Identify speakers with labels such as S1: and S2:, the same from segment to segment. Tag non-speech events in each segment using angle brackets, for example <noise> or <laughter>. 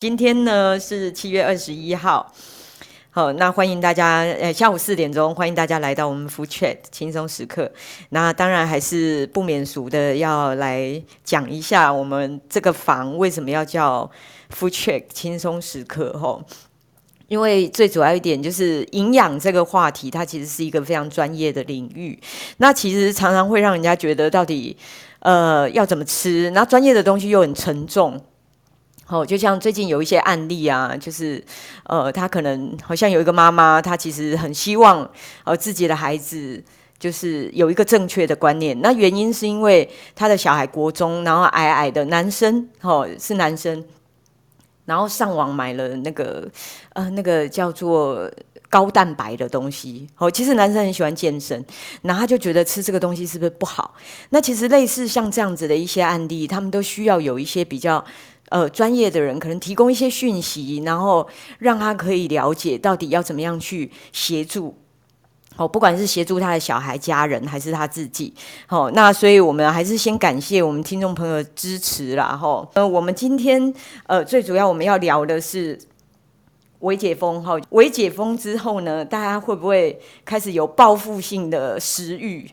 S1: 今天呢是七月二十一号，好，那欢迎大家，呃，下午四点钟，欢迎大家来到我们 Food Chat 轻松时刻。那当然还是不免俗的，要来讲一下我们这个房为什么要叫 Food Chat 轻松时刻，吼。因为最主要一点就是营养这个话题，它其实是一个非常专业的领域。那其实常常会让人家觉得到底，呃，要怎么吃？那专业的东西又很沉重。哦，就像最近有一些案例啊，就是，呃，他可能好像有一个妈妈，她其实很希望呃自己的孩子就是有一个正确的观念。那原因是因为他的小孩国中，然后矮矮的男生，哦，是男生，然后上网买了那个呃那个叫做高蛋白的东西。哦，其实男生很喜欢健身，然后他就觉得吃这个东西是不是不好？那其实类似像这样子的一些案例，他们都需要有一些比较。呃，专业的人可能提供一些讯息，然后让他可以了解到底要怎么样去协助。哦，不管是协助他的小孩、家人，还是他自己。好，那所以我们还是先感谢我们听众朋友的支持啦。哈，呃，我们今天呃最主要我们要聊的是微解封。哈，微解封之后呢，大家会不会开始有报复性的食欲？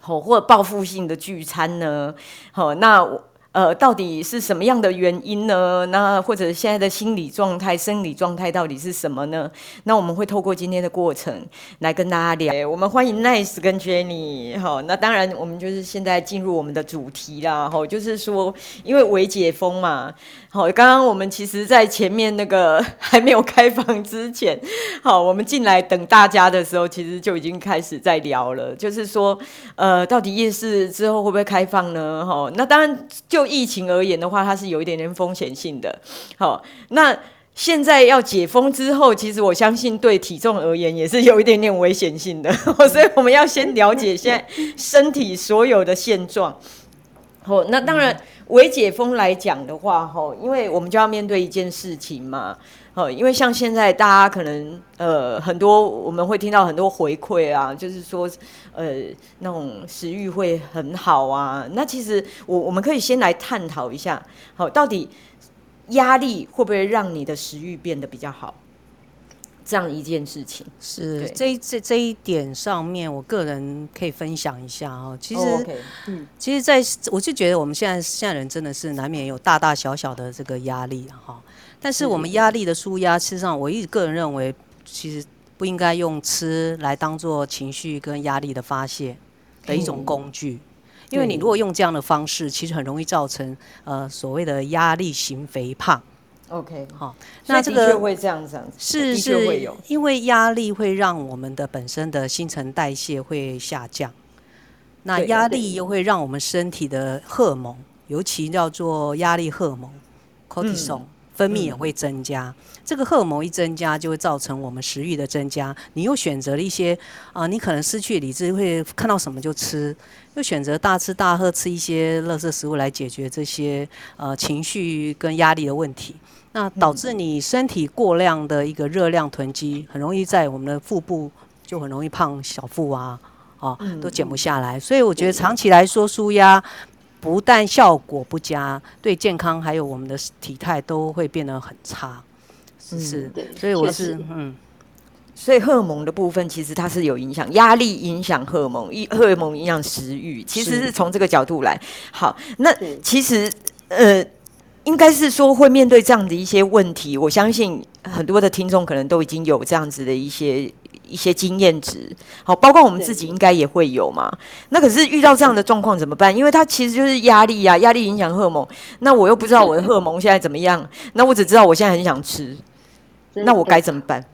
S1: 好，或者报复性的聚餐呢？好，那我。呃，到底是什么样的原因呢？那或者现在的心理状态、生理状态到底是什么呢？那我们会透过今天的过程来跟大家聊。我们欢迎 Nice 跟 Jenny。好，那当然我们就是现在进入我们的主题啦。哈，就是说，因为微解封嘛。好，刚刚我们其实在前面那个 <laughs> 还没有开放之前，好，我们进来等大家的时候，其实就已经开始在聊了。就是说，呃，到底夜市之后会不会开放呢？哈，那当然就。就疫情而言的话，它是有一点点风险性的。好，那现在要解封之后，其实我相信对体重而言也是有一点点危险性的。<laughs> 所以我们要先了解现在身体所有的现状。好，那当然微解封来讲的话，哈，因为我们就要面对一件事情嘛。哦，因为像现在大家可能呃很多我们会听到很多回馈啊，就是说呃那种食欲会很好啊。那其实我我们可以先来探讨一下，好，到底压力会不会让你的食欲变得比较好？这样一件事情
S2: 是这这这一点上面，我个人可以分享一下哦。其实，oh, okay. 嗯，其实在我就觉得我们现在现在人真的是难免有大大小小的这个压力哈。但是我们压力的舒压，事实上，我一直个人认为，其实不应该用吃来当做情绪跟压力的发泄的一种工具，因为你如果用这样的方式，其实很容易造成呃所谓的压力型肥胖。
S1: OK，
S2: 好，那这个
S1: 会这样子，
S2: 是是，因为压力会让我们的本身的新陈代谢会下降，那压力又会让我们身体的荷尔蒙，尤其叫做压力荷尔蒙 cortisol。分泌也会增加，这个荷尔蒙一增加，就会造成我们食欲的增加。你又选择了一些啊、呃，你可能失去理智，会看到什么就吃，又选择大吃大喝，吃一些垃圾食物来解决这些呃情绪跟压力的问题。那导致你身体过量的一个热量囤积，很容易在我们的腹部就很容易胖小腹啊，啊都减不下来。所以我觉得长期来说，舒压。不但效果不佳，对健康还有我们的体态都会变得很差，是，所以我是嗯，
S1: 所以荷尔蒙的部分其实它是有影响，压力影响荷尔蒙，一荷尔蒙影响食欲，其实是从这个角度来。好，那其实呃，应该是说会面对这样的一些问题，我相信很多的听众可能都已经有这样子的一些。一些经验值，好，包括我们自己应该也会有嘛。那可是遇到这样的状况怎么办？因为它其实就是压力呀、啊，压力影响荷尔蒙。那我又不知道我的荷尔蒙现在怎么样，那我只知道我现在很想吃，那我该怎么办？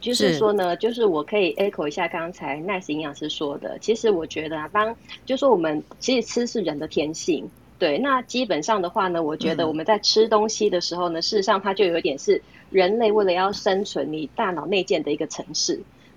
S3: 就是说呢，就是我可以 echo 一下刚才 Nice 营养师说的。其实我觉得啊，当就是说我们其实吃是人的天性，对。那基本上的话呢，我觉得我们在吃东西的时候呢，嗯、事实上它就有一点是人类为了要生存，你大脑内建的一个程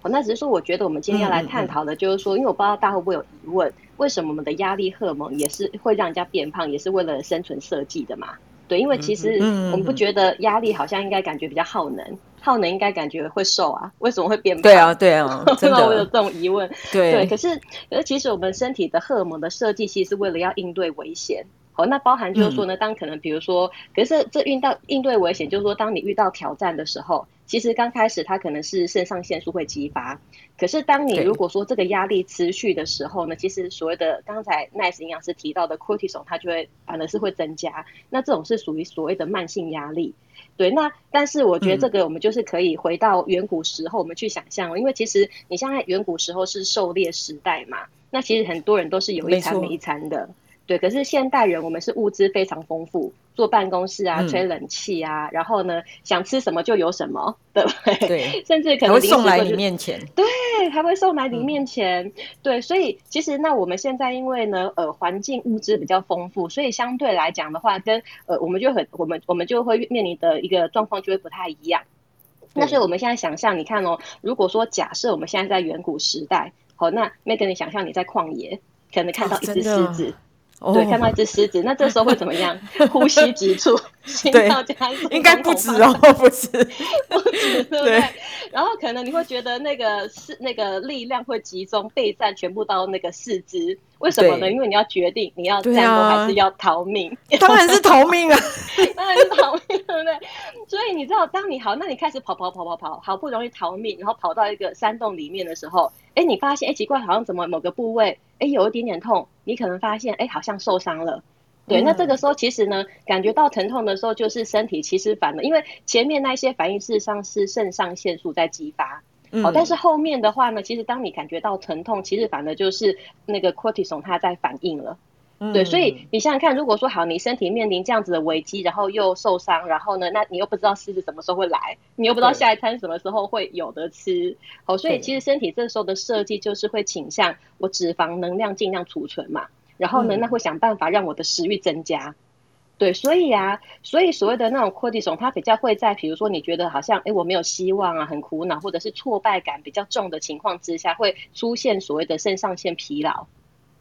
S3: 式。那只是说，我觉得我们今天要来探讨的，就是说，因为我不知道大家会不会有疑问，为什么我们的压力荷尔蒙也是会让人家变胖，也是为了生存设计的嘛？对，因为其实我们不觉得压力好像应该感觉比较耗能，耗能应该感觉会瘦啊？为什么会变胖？
S1: 对啊，对啊，<laughs> 真的，
S3: 我有这种疑问。对，对，可是，可是其实我们身体的荷尔蒙的设计，其实是为了要应对危险。
S4: 好，那包含就是说呢，当可能比如说，可是这遇到应对危险，就是说，当你遇到挑战的时候，其实刚开始它可能是肾上腺素会激发，可是当你如果说这个压力持续的时候呢，其实所谓的刚才 Nice 营养师提到的 cortisol，它就会反而是会增加，那这种是属于所谓的慢性压力。对，那但是我觉得这个我们就是可以回到远古时候，我们去想象，因为其实你像在远古时候是狩猎时代嘛，那其实很多人都是有一餐没一餐的。对，可是现代人我们是物资非常丰富，坐办公室啊，吹冷气啊，嗯、然后呢，想吃什么就有什么，对不对？对，<laughs> 甚至可能、
S1: 送来你面前，
S4: 对，还会送来你面前，嗯、对，所以其实那我们现在因为呢，呃，环境物资比较丰富，所以相对来讲的话，跟呃，我们就很，我们我们就会面临的一个状况就会不太一样。那所以我们现在想象，你看哦，如果说假设我们现在在远古时代，好，那 Megan 你想象你在旷野，可能看到一只狮子。哦对，看到一只狮子，那这时候会怎么样？<laughs> 呼吸急促，心跳加速，
S1: 应该不止哦，不止，
S4: 不止，对不对？然后可能你会觉得那个是那个力量会集中备战，全部到那个四肢。为什么呢？因为你要决定你要战斗还是要逃命。
S1: 当然是逃命啊，<laughs>
S4: 当然是逃命，对不对？所以你知道，当你好，那你开始跑跑跑跑跑，好不容易逃命，然后跑到一个山洞里面的时候，哎，你发现哎奇怪，好像怎么某个部位哎有一点点痛，你可能发现哎好像受伤了。对，那这个时候其实呢，感觉到疼痛的时候，就是身体其实反了，因为前面那些反应事实上是肾上腺素在激发。哦，但是后面的话呢，其实当你感觉到疼痛，其实反而就是那个 cortisol 它在反应了。嗯、对，所以你想想看，如果说好，你身体面临这样子的危机，然后又受伤，然后呢，那你又不知道狮子什么时候会来，你又不知道下一餐什么时候会有的吃。好，所以其实身体这时候的设计就是会倾向我脂肪能量尽量储存嘛，然后呢，那会想办法让我的食欲增加。对，所以啊，所以所谓的那种 cortisol，它比较会在，比如说你觉得好像，哎，我没有希望啊，很苦恼，或者是挫败感比较重的情况之下，会出现所谓的肾上腺疲劳，嗯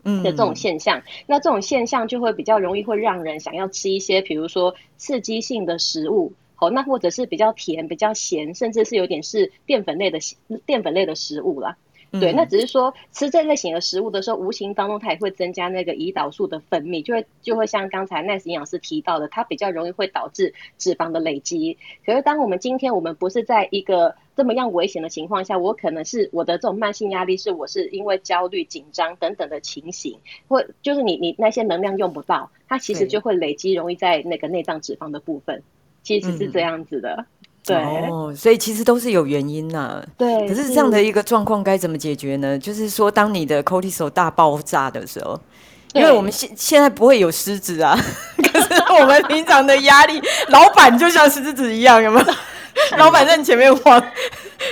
S4: 的这种现象。嗯、那这种现象就会比较容易会让人想要吃一些，比如说刺激性的食物，好，那或者是比较甜、比较咸，甚至是有点是淀粉类的淀粉类的食物啦。对，那只是说吃这类型的食物的时候，无形当中它也会增加那个胰岛素的分泌，就会就会像刚才 Nice 营养师提到的，它比较容易会导致脂肪的累积。可是当我们今天我们不是在一个这么样危险的情况下，我可能是我的这种慢性压力是我是因为焦虑、紧张等等的情形，或就是你你那些能量用不到，它其实就会累积，容易在那个内脏脂肪的部分，其实是这样子的。对
S1: 哦，所以其实都是有原因呐、啊。
S4: 对，
S1: 可是这样的一个状况该怎么解决呢？就是说，当你的 cortisol 大爆炸的时候，因为我们现现在不会有狮子啊，<laughs> 可是我们平常的压力，老板就像狮子一样，有没有？<laughs> 老板在你前面晃，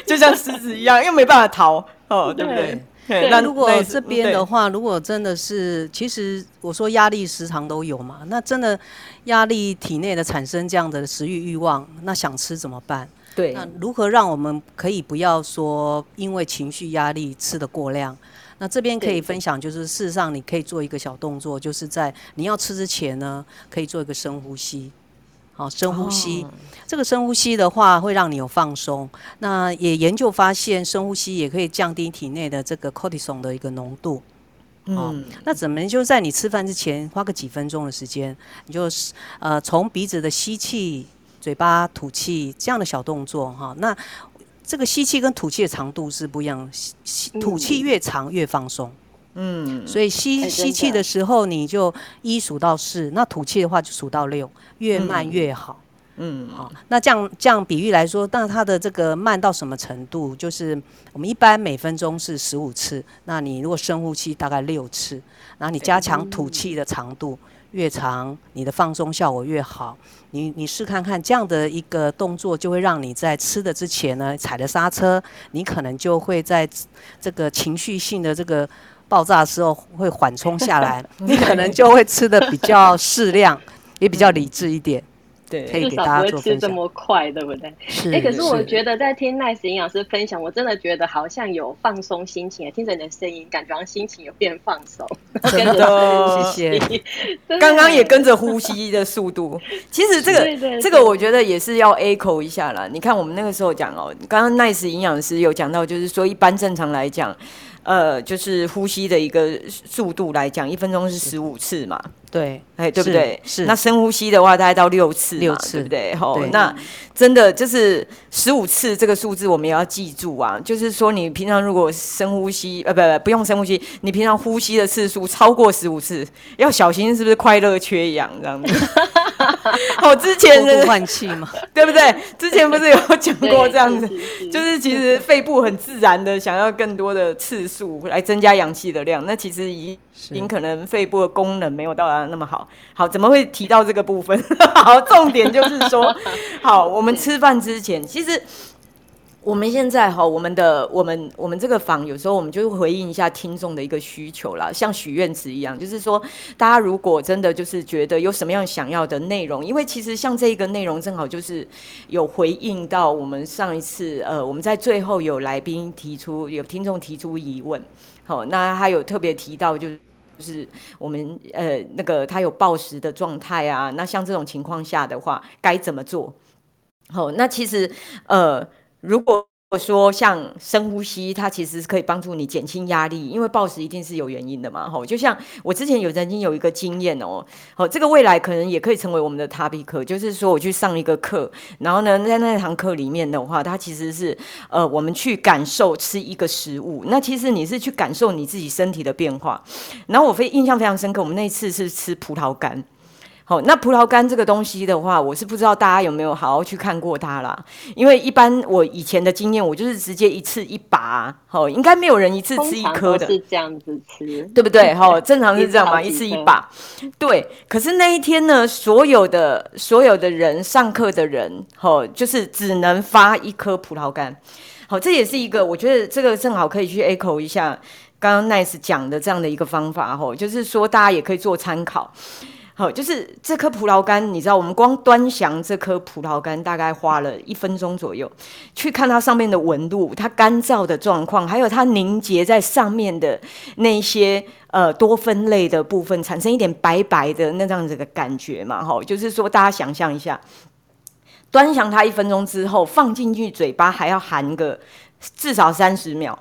S1: 就像狮子一样，又没办法逃，哦，对不对？
S2: 对，那如果这边的话，如果真的是，其实我说压力时常都有嘛，那真的压力体内的产生这样的食欲欲望，那想吃怎么办？
S1: 对，
S2: 那如何让我们可以不要说因为情绪压力吃得过量？那这边可以分享，就是事实上你可以做一个小动作，就是在你要吃之前呢，可以做一个深呼吸。好，深呼吸。哦、这个深呼吸的话，会让你有放松。那也研究发现，深呼吸也可以降低体内的这个 cortisol 的一个浓度。嗯，那怎么就在你吃饭之前花个几分钟的时间，你就呃从鼻子的吸气，嘴巴吐气这样的小动作哈。那这个吸气跟吐气的长度是不一样，吸吐气越长越放松。嗯，所以吸吸气的时候，你就一数到四，那吐气的话就数到六，越慢越好。嗯，好，那这样这样比喻来说，那它的这个慢到什么程度？就是我们一般每分钟是十五次，那你如果深呼吸大概六次，然后你加强吐气的长度，越长你的放松效果越好。你你试看看这样的一个动作，就会让你在吃的之前呢踩了刹车，你可能就会在这个情绪性的这个。爆炸的时候会缓冲下来，<laughs> 你可能就会吃的比较适量，<laughs> 也比较理智一点。对，可以给大家做分享。至少不会吃这么快，对不对？是。哎，可是我觉得在听 Nice 营养师分享，我真的觉得好像有放松心情。听着你的声音，感觉好像心情有变放松。<laughs>
S1: 真的，谢谢。刚刚也跟着呼吸的速度。其实这个这个，我觉得也是要 echo 一下啦。你看我们那个时候讲哦，刚刚 Nice 营养师有讲到，就是说一般正常来讲。呃，就是呼吸的一个速度来讲，一分钟是十五次嘛，
S2: 对，
S1: 哎，对不对？
S2: 是。
S1: 那深呼吸的话，大概到六次，
S2: 六次，
S1: 对不对？吼，那真的就是十五次这个数字，我们也要记住啊。就是说，你平常如果深呼吸，呃，不不，不用深呼吸，你平常呼吸的次数超过十五次，要小心是不是快乐缺氧这样子。<laughs> <laughs> 好，之前的 <laughs>
S2: 换气嘛，<laughs>
S1: 对不对？之前不是有讲过这样子，就是其实肺部很自然的想要更多的次数来增加氧气的量，那其实已经可能肺部的功能没有到达那么好。好，怎么会提到这个部分？好，重点就是说，好，我们吃饭之前，其实。我们现在哈，我们的我们我们这个房有时候我们就会回应一下听众的一个需求啦，像许愿池一样，就是说大家如果真的就是觉得有什么样想要的内容，因为其实像这一个内容正好就是有回应到我们上一次呃，我们在最后有来宾提出有听众提出疑问，好，那他有特别提到就是就是我们呃那个他有暴食的状态啊，那像这种情况下的话该怎么做？好，那其实呃。如果说像深呼吸，它其实是可以帮助你减轻压力，因为暴食一定是有原因的嘛。吼，就像我之前有曾经有一个经验哦，好，这个未来可能也可以成为我们的 topic，就是说我去上一个课，然后呢，在那堂课里面的话，它其实是呃，我们去感受吃一个食物，那其实你是去感受你自己身体的变化。然后我非印象非常深刻，我们那次是吃葡萄干。好，那葡萄干这个东西的话，我是不知道大家有没有好好去看过它啦。因为一般我以前的经验，我就是直接一次一把，好，应该没有人一次吃一颗的，
S3: 是这样子吃，
S1: 对不对？<laughs> 好，正常是这样嘛，一次一把。对，可是那一天呢，所有的所有的人上课的人，好，就是只能发一颗葡萄干。好，这也是一个，我觉得这个正好可以去 echo 一下刚刚 Nice 讲的这样的一个方法，吼，就是说大家也可以做参考。好，就是这颗葡萄干，你知道，我们光端详这颗葡萄干，大概花了一分钟左右，去看它上面的纹路，它干燥的状况，还有它凝结在上面的那些呃多酚类的部分，产生一点白白的那这样子的感觉嘛，哈，就是说大家想象一下，端详它一分钟之后，放进去嘴巴还要含个至少三十秒。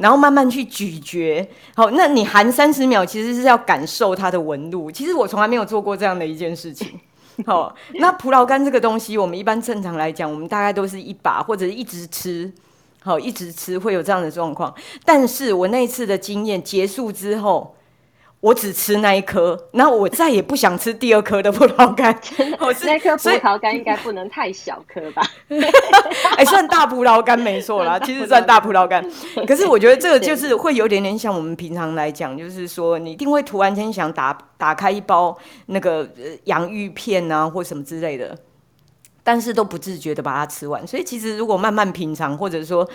S1: 然后慢慢去咀嚼，好，那你含三十秒，其实是要感受它的纹路。其实我从来没有做过这样的一件事情。<laughs> 好，那葡萄干这个东西，我们一般正常来讲，我们大概都是一把或者一直吃，好，一直吃会有这样的状况。但是我那一次的经验结束之后。我只吃那一颗，然后我再也不想吃第二颗的葡萄干。<laughs>
S3: 我是那颗葡萄干应该不能太小颗吧？<laughs>
S1: 哎、欸，算大葡萄干没错啦，<laughs> 其实算大葡萄干。可是我觉得这个就是会有点点像我们平常来讲，就是说你一定会突然间想打打开一包那个洋芋片啊，或什么之类的，但是都不自觉的把它吃完。所以其实如果慢慢品尝，或者说。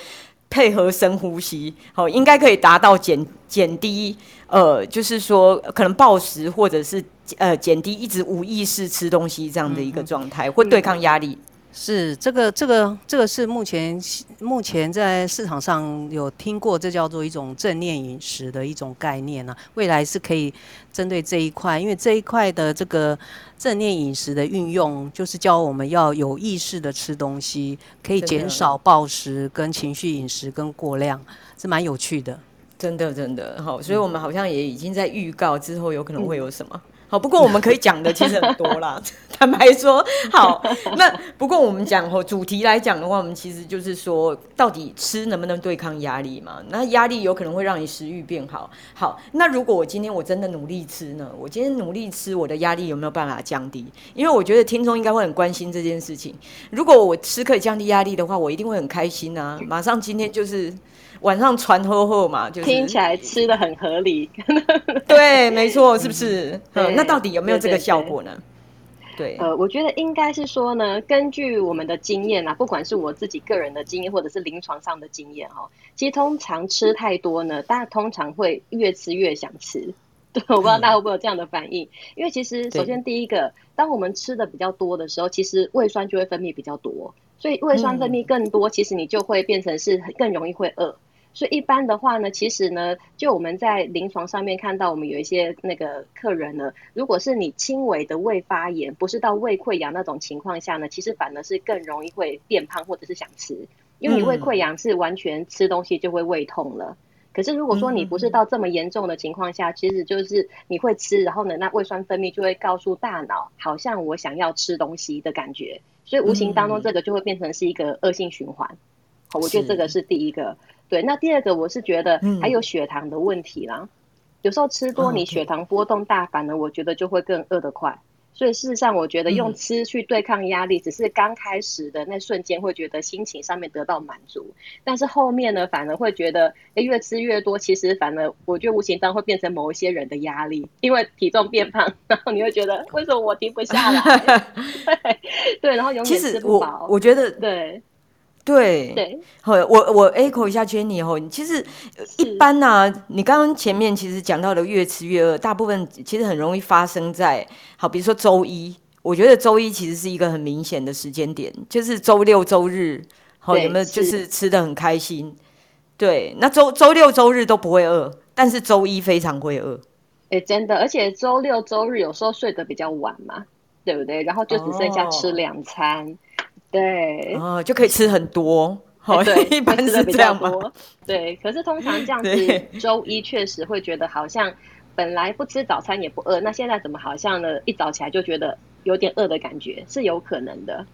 S1: 配合深呼吸，好，应该可以达到减减低，呃，就是说可能暴食或者是呃减低一直无意识吃东西这样的一个状态，会对抗压力。
S2: 是这个这个这个是目前目前在市场上有听过，这叫做一种正念饮食的一种概念呢、啊。未来是可以针对这一块，因为这一块的这个正念饮食的运用，就是教我们要有意识的吃东西，可以减少暴食跟情绪饮食跟过量，是蛮有趣的。
S1: 真的真的好，所以我们好像也已经在预告之后有可能会有什么。嗯好，不过我们可以讲的其实很多啦。<laughs> 坦白说，好，那不过我们讲哦主题来讲的话，我们其实就是说，到底吃能不能对抗压力嘛？那压力有可能会让你食欲变好。好，那如果我今天我真的努力吃呢？我今天努力吃，我的压力有没有办法降低？因为我觉得听众应该会很关心这件事情。如果我吃可以降低压力的话，我一定会很开心啊！<laughs> 马上今天就是。晚上传呵呵嘛，就是
S3: 听起来吃的很合理。<laughs>
S1: 对，没错，是不是？嗯，那到底有没有这个效果呢？对，
S3: 呃，我觉得应该是说呢，根据我们的经验啊，不管是我自己个人的经验，或者是临床上的经验哈，其实通常吃太多呢，大家通常会越吃越想吃。<laughs> 对，我不知道大家会不会有这样的反应，嗯、因为其实首先第一个，当我们吃的比较多的时候，其实胃酸就会分泌比较多，所以胃酸分泌更多，嗯、其实你就会变成是更容易会饿。所以一般的话呢，其实呢，就我们在临床上面看到，我们有一些那个客人呢，如果是你轻微的胃发炎，不是到胃溃疡那种情况下呢，其实反而是更容易会变胖或者是想吃，因为你胃溃疡是完全吃东西就会胃痛了。
S4: 可是如果说你不是到这么严重的情况下，其实就是你会吃，然后呢，那胃酸分泌就会告诉大脑，好像我想要吃东西的感觉，所以无形当中这个就会变成是一个恶性循环。好，我觉得这个是第一个。对，那第二个我是觉得还有血糖的问题啦，有时候吃多你血糖波动大，反而我觉得就会更饿得快。所以事实上，我觉得用吃去对抗压力，只是刚开始的那瞬间会觉得心情上面得到满足，但是后面呢，反而会觉得，哎，越吃越多，其实反而我觉得无形当中会变成某一些人的压力，因为体重变胖，然后你会觉得为什么我停不下来？<laughs> 对对，然后永远吃不
S1: 饱。我我觉得
S4: 对。
S1: 对对，好，我我 echo 一下 Jenny 后，其实一般呢、啊，你刚刚前面其实讲到的越吃越饿，大部分其实很容易发生在好，比如说周一，我觉得周一其实是一个很明显的时间点，就是周六周日，好有没有就是吃的很开心？对，那周周六周日都不会饿，但是周一非常会饿。
S4: 哎，真的，而且周六周日有时候睡得比较晚嘛，对不对？然后就只剩下吃两餐。哦对，
S1: 哦，就可以吃很多，好，
S4: 对，<laughs>
S1: 一般是这样吗？
S4: 对，可是通常这样子，周一确实会觉得好像本来不吃早餐也不饿，那现在怎么好像呢？一早起来就觉得有点饿的感觉，是有可能的。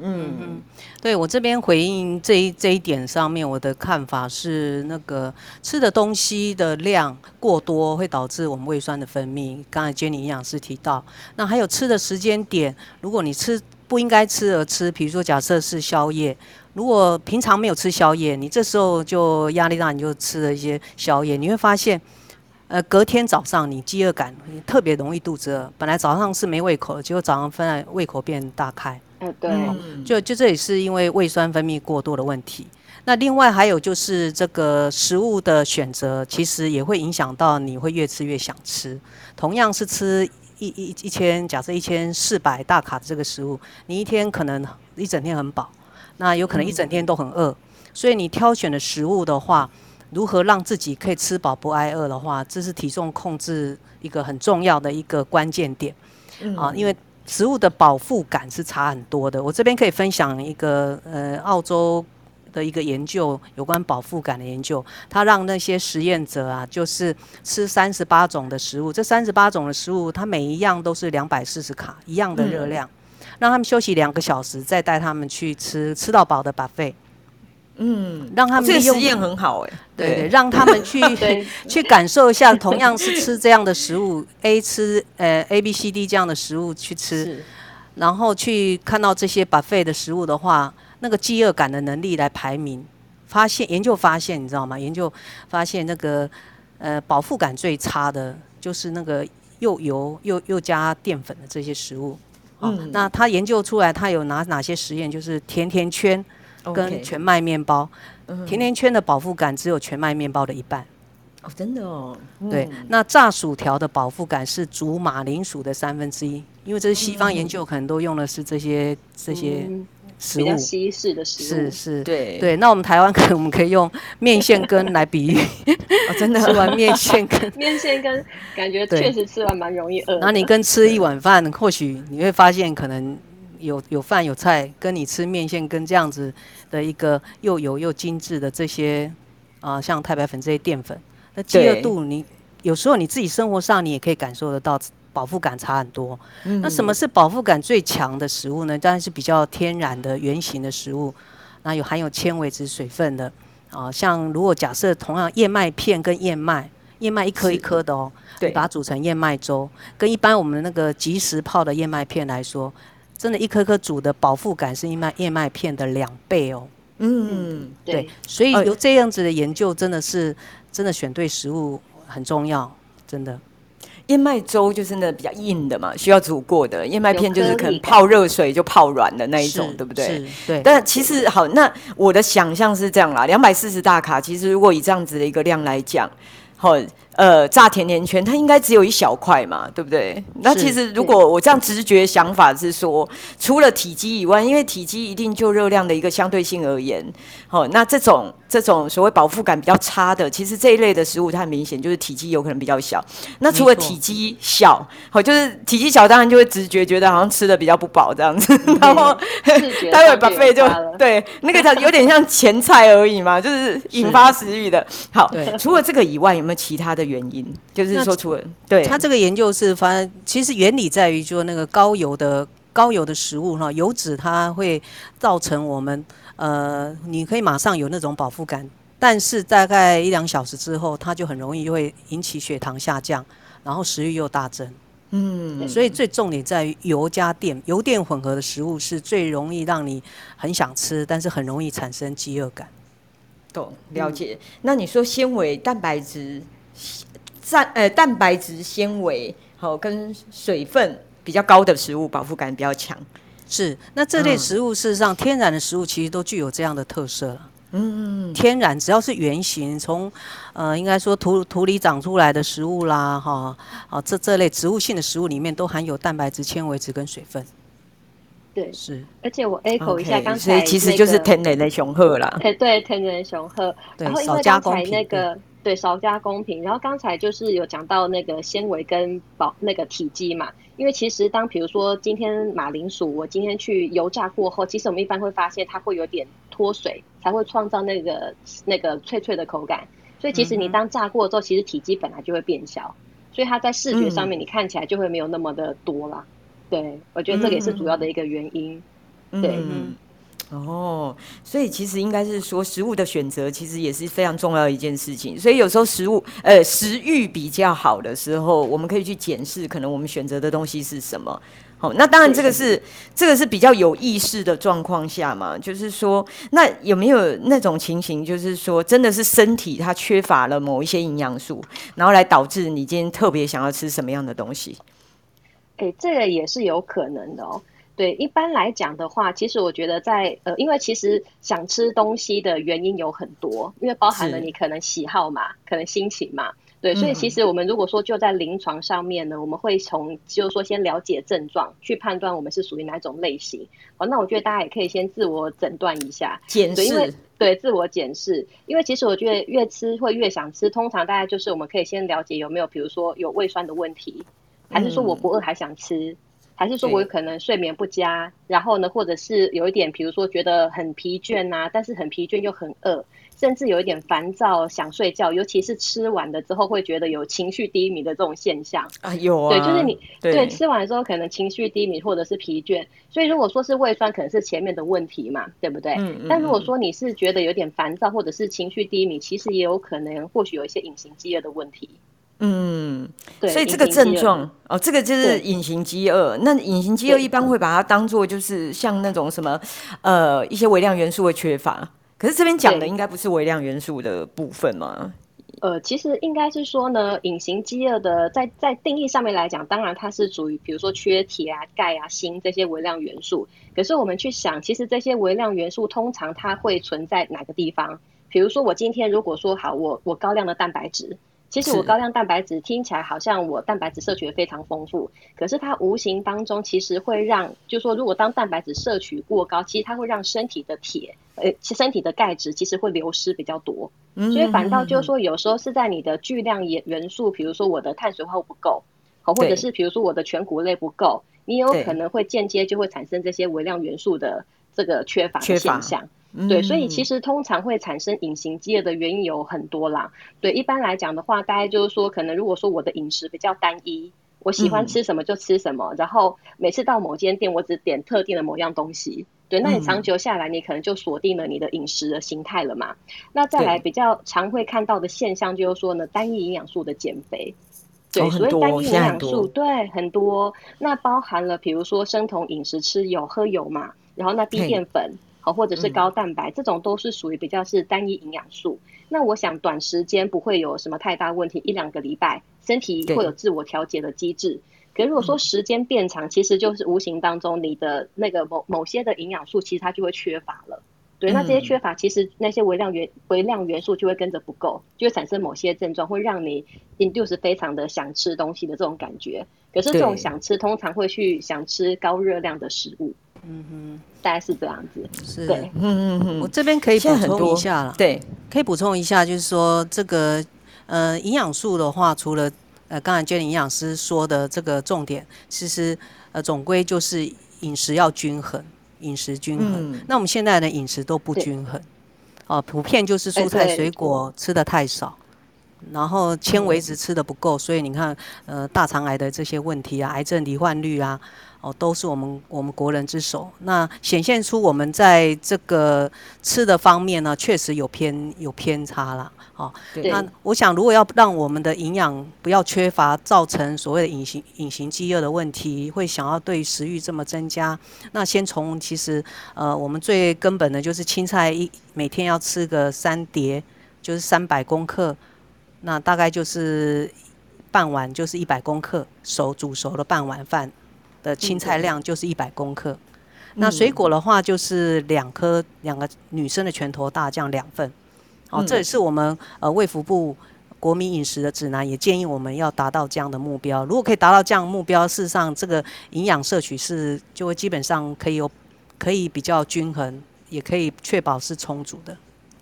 S2: 嗯嗯，对，我这边回应这一这一点上面，我的看法是，那个吃的东西的量过多会导致我们胃酸的分泌。刚才 Jenny 营养师提到，那还有吃的时间点，如果你吃。不应该吃而吃，比如说假设是宵夜，如果平常没有吃宵夜，你这时候就压力大，你就吃了一些宵夜，你会发现，呃，隔天早上你饥饿感你特别容易肚子饿，本来早上是没胃口，结果早上分来胃口变大开。
S4: 嗯，对，
S2: 就就这也是因为胃酸分泌过多的问题。那另外还有就是这个食物的选择，其实也会影响到你会越吃越想吃，同样是吃。一一一千，假设一千四百大卡的这个食物，你一天可能一整天很饱，那有可能一整天都很饿。所以你挑选的食物的话，如何让自己可以吃饱不挨饿的话，这是体重控制一个很重要的一个关键点啊。因为食物的饱腹感是差很多的。我这边可以分享一个呃澳洲。的一个研究，有关饱腹感的研究，他让那些实验者啊，就是吃三十八种的食物，这三十八种的食物，它每一样都是两百四十卡，一样的热量，嗯，让他们休息两个小时，再带他们去吃吃到饱的 buffet。嗯，让他们
S1: 这个实验很好哎，
S2: 对对，让他们去 <laughs> <laughs> 去感受一下，同样是吃这样的食物，A 吃呃 A B C D 这样的食物去吃，然后去看到这些 buffet 的食物的话。那个饥饿感的能力来排名，发现研究发现，你知道吗？研究发现那个呃饱腹感最差的，就是那个又油又又加淀粉的这些食物。嗯、哦，那他研究出来，他有哪哪些实验？就是甜甜圈跟全麦面包。Okay. 甜甜圈的饱腹感只有全麦面包的一半。
S1: 哦，真的哦。
S2: 对，那炸薯条的饱腹感是煮马铃薯的三分之一，因为这是西方研究，可能都用的是这些、嗯、这些。食物。
S4: 比较西式的食物。
S2: 是是，
S1: 对。
S2: 对。那我们台湾可能我们可以用面线羹来比。喻，
S1: 哦、真的。
S2: 吃完面线羹，<laughs>
S4: 面线羹感觉确实吃完蛮容易饿。
S2: 那你跟吃一碗饭，或许你会发现可能有有饭有菜，跟你吃面线羹这样子的一个又油又精致的这些啊、呃，像太白粉这些淀粉，那饥饿度你有时候你自己生活上你也可以感受得到。饱腹感差很多，嗯，那什么是饱腹感最强的食物呢？当然是比较天然的圆形的食物，那有含有纤维质、水分的。啊，像如果假设同样燕麦片跟燕麦，燕麦一颗一颗的哦，对，把它煮成燕麦粥，跟一般我们那个即食泡的燕麦片来说，真的，一颗颗煮的饱腹感是燕麦燕麦片的两倍哦。嗯，对，对，所以有这样子的研究，真的是真的选对食物很重要，真的。
S1: 燕麦粥就是那比较硬的嘛，需要煮过的。燕麦片就是可能泡热水就泡软的那一种，对不对？对。但其实好，那我的想象是这样啦，两百四十大卡，其实如果以这样子的一个量来讲，好，呃，炸甜甜圈，它应该只有一小块嘛，对不对？那其实如果我这样直觉想法是说，除了体积以外，因为体积一定就热量的一个相对性而言，好，那这种这种所谓饱腹感比较差的，其实这一类的食物，它很明显就是体积有可能比较小。那除了体积小，好，就是体积小，当然就会直觉觉得好像吃的比较不饱这样子，然后 <laughs> 待会 buffet 就对那个它有点像前菜而已嘛，就是引发食欲的。好，除了这个以外，有没有其他的？原因就是说，除了对
S2: 他这个研究是，反正其实原理在于，说那个高油的高油的食物哈，油脂它会造成我们呃，你可以马上有那种饱腹感，但是大概一两小时之后，它就很容易就会引起血糖下降，然后食欲又大增。嗯，所以最重点在于油加电，油电混合的食物是最容易让你很想吃，但是很容易产生饥饿感。
S1: 懂，了解。嗯、那你说纤维、蛋白质。蛋呃蛋白质纤维好跟水分比较高的食物饱腹感比较强，
S2: 是那这类食物事实上天然的食物其实都具有这样的特色了。嗯，天然只要是原型，从呃应该说土土里长出来的食物啦，哈，好这这类植物性的食物里面都含有蛋白质、纤维质跟水分。
S4: 对，
S2: 是。
S4: 而且我 echo 一下刚才、那个，
S1: 所以其实就是天然的雄鹤啦。
S4: 哎，对，天然的雄厚。然后因为刚才那个。对，少加工品。然后刚才就是有讲到那个纤维跟保那个体积嘛，因为其实当比如说今天马铃薯，我今天去油炸过后，其实我们一般会发现它会有点脱水，才会创造那个那个脆脆的口感。所以其实你当炸过之后，其实体积本来就会变小，所以它在视觉上面你看起来就会没有那么的多啦。对，我觉得这个也是主要的一个原因。对。嗯
S1: 哦，所以其实应该是说，食物的选择其实也是非常重要的一件事情。所以有时候食物，呃，食欲比较好的时候，我们可以去检视，可能我们选择的东西是什么。好，那当然这个是这个是比较有意识的状况下嘛，就是说，那有没有那种情形，就是说，真的是身体它缺乏了某一些营养素，然后来导致你今天特别想要吃什么样的东西？
S4: 哎，这个也是有可能的哦。对，一般来讲的话，其实我觉得在呃，因为其实想吃东西的原因有很多，因为包含了你可能喜好嘛，可能心情嘛，对，所以其实我们如果说就在临床上面呢，嗯、我们会从就是说先了解症状，去判断我们是属于哪种类型。哦，那我觉得大家也可以先自我诊断一下，
S1: 检视，
S4: 因为对自我检视，因为其实我觉得越吃会越想吃，通常大概就是我们可以先了解有没有，比如说有胃酸的问题，还是说我不饿还想吃。嗯还是说我有可能睡眠不佳，然后呢，或者是有一点，比如说觉得很疲倦啊，但是很疲倦又很饿，甚至有一点烦躁，想睡觉，尤其是吃完了之后会觉得有情绪低迷的这种现象
S1: 啊，有啊，
S4: 对，就是你对，对吃完之后可能情绪低迷或者是疲倦，所以如果说是胃酸，可能是前面的问题嘛，对不对？嗯嗯。但如果说你是觉得有点烦躁或者是情绪低迷，其实也有可能或许有一些隐形饥饿的问题。
S1: 嗯，对，所以这个症状哦，这个就是隐形饥饿。那隐形饥饿一般会把它当做就是像那种什么呃一些微量元素的缺乏。可是这边讲的应该不是微量元素的部分吗？
S4: 呃，其实应该是说呢，隐形饥饿的在在定义上面来讲，当然它是属于比如说缺铁啊、钙啊、锌这些微量元素。可是我们去想，其实这些微量元素通常它会存在哪个地方？比如说我今天如果说好，我我高量的蛋白质。其实我高量蛋白质听起来好像我蛋白质摄取的非常丰富，可是它无形当中其实会让，就是说如果当蛋白质摄取过高，其实它会让身体的铁，呃，其身体的钙质其实会流失比较多，所以反倒就是说有时候是在你的巨量元元素，比如说我的碳水化合物不够，好，或者是比如说我的全谷类不够，你有可能会间接就会产生这些微量元素的这个缺乏的现象。对，所以其实通常会产生隐形饥饿的原因有很多啦。对，一般来讲的话，大概就是说，可能如果说我的饮食比较单一，我喜欢吃什么就吃什么，然后每次到某间店，我只点特定的某样东西。对，那你长久下来，你可能就锁定了你的饮食的形态了嘛。那再来比较常会看到的现象就是说呢，单一营养素的减肥。对，所谓单一营养素，对，很多。那包含了比如说生酮饮食，吃油喝油嘛，然后那低淀粉。或者是高蛋白，嗯，这种都是属于比较是单一营养素。那我想短时间不会有什么太大问题，一两个礼拜身体会有自我调节的机制。可如果说时间变长，嗯，其实就是无形当中你的那个某某些的营养素，其实它就会缺乏了。
S3: 对，那这些缺乏，其实那些微量元微量元素就会跟着不够，就会产生某些症状，会让你 induce 非常的想吃东西的这种感觉。可是这种想吃，通常会去想吃高热量的食物。嗯哼，大概是这样子。是，对，嗯
S2: 嗯嗯。我这边可以补充一下了，对，可以补充一下，就是说这个呃营养素的话，除了呃刚才 Jenny 营养师说的这个重点，其实呃总归就是饮食要均衡。饮食均衡，嗯、那我们现在的饮食都不均衡，哦、啊，普遍就是蔬菜水果吃的太少，然后纤维质吃的不够，所以你看，呃，大肠癌的这些问题啊，癌症罹患率啊。哦，都是我们我们国人之手。那显现出我们在这个吃的方面呢，确实有偏有偏差了。哦，对那我想，如果要让我们的营养不要缺乏，造成所谓的隐形隐形饥饿的问题，会想要对食欲这么增加，那先从其实呃，我们最根本的就是青菜一每天要吃个三碟，就是三百公克，那大概就是半碗，就是一百公克熟煮熟的半碗饭。的青菜量就是一百公克，那水果的话就是两颗，两个女生的拳头大，这样两份。哦，这也是我们呃卫福部国民饮食的指南，也建议我们要达到这样的目标。如果可以达到这样的目标，事实上这个营养摄取是就会基本上可以有可以比较均衡，也可以确保是充足的。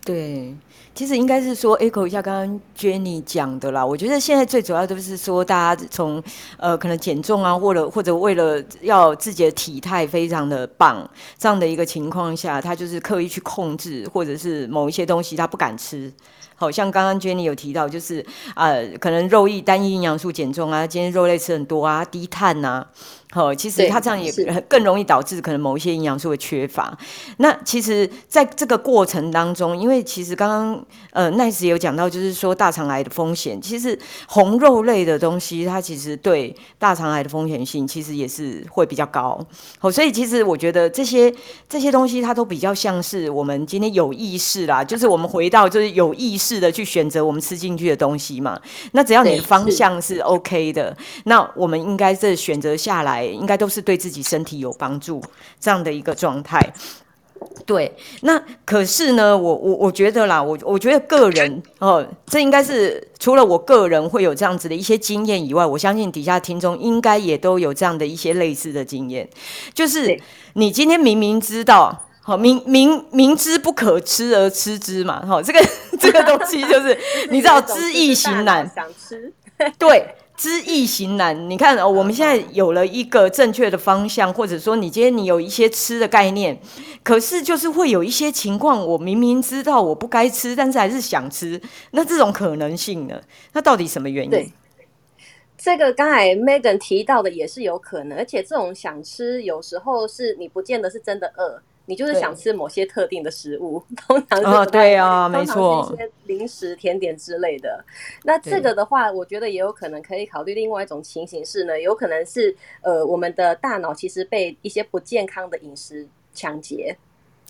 S1: 对，其实应该是说 echo 一下刚刚 Jenny 讲的啦。我觉得现在最主要都是说，大家从呃可能减重啊，或者或者为了要自己的体态非常的棒这样的一个情况下，他就是刻意去控制，或者是某一些东西他不敢吃。好像刚刚 Jenny 有提到，就是呃可能肉益单一营养素减重啊，今天肉类吃很多啊，低碳啊。好，其实它这样也 <laughs> 更容易导致可能某一些营养素的缺乏。那其实在这个过程当中，因为其实刚刚呃 Nice 有讲到，就是说大肠癌的风险，其实红肉类的东西，它其实对大肠癌的风险性其实也是会比较高。好，所以其实我觉得这些这些东西，它都比较像是我们今天有意识啦，就是我们回到就是有意识的去选择我们吃进去的东西嘛。那只要你的方向是 OK 的，那我们应该是选择下来。应该都是对自己身体有帮助这样的一个状态。对，那可是呢，我我我觉得啦，我我觉得个人哦，这应该是除了我个人会有这样子的一些经验以外，我相信底下听众应该也都有这样的一些类似的经验。就是你今天明明知道，好明明明知不可吃而吃之嘛，哈，这个这个东西就是 <laughs> 你知道知易行难，想吃，<laughs> 对。知易行难，你看哦，我们现在有了一个正确的方向，或者说你今天你有一些吃的概念，可是就是会有一些情况，我明明知道我不该吃，但是还是想吃，那这种可能性呢？那到底什么原因？对，
S4: 这个刚才 Megan 提到的也是有可能，而且这种想吃有时候是你不见得是真的饿。你就是想吃某些特定的食物，<laughs> 通常是哦，
S1: 对啊，没
S4: 错，一些零食、甜点之类的。那这个的话，我觉得也有可能可以考虑另外一种情形是呢，有可能是呃，我们的大脑其实被一些不健康的饮食抢劫，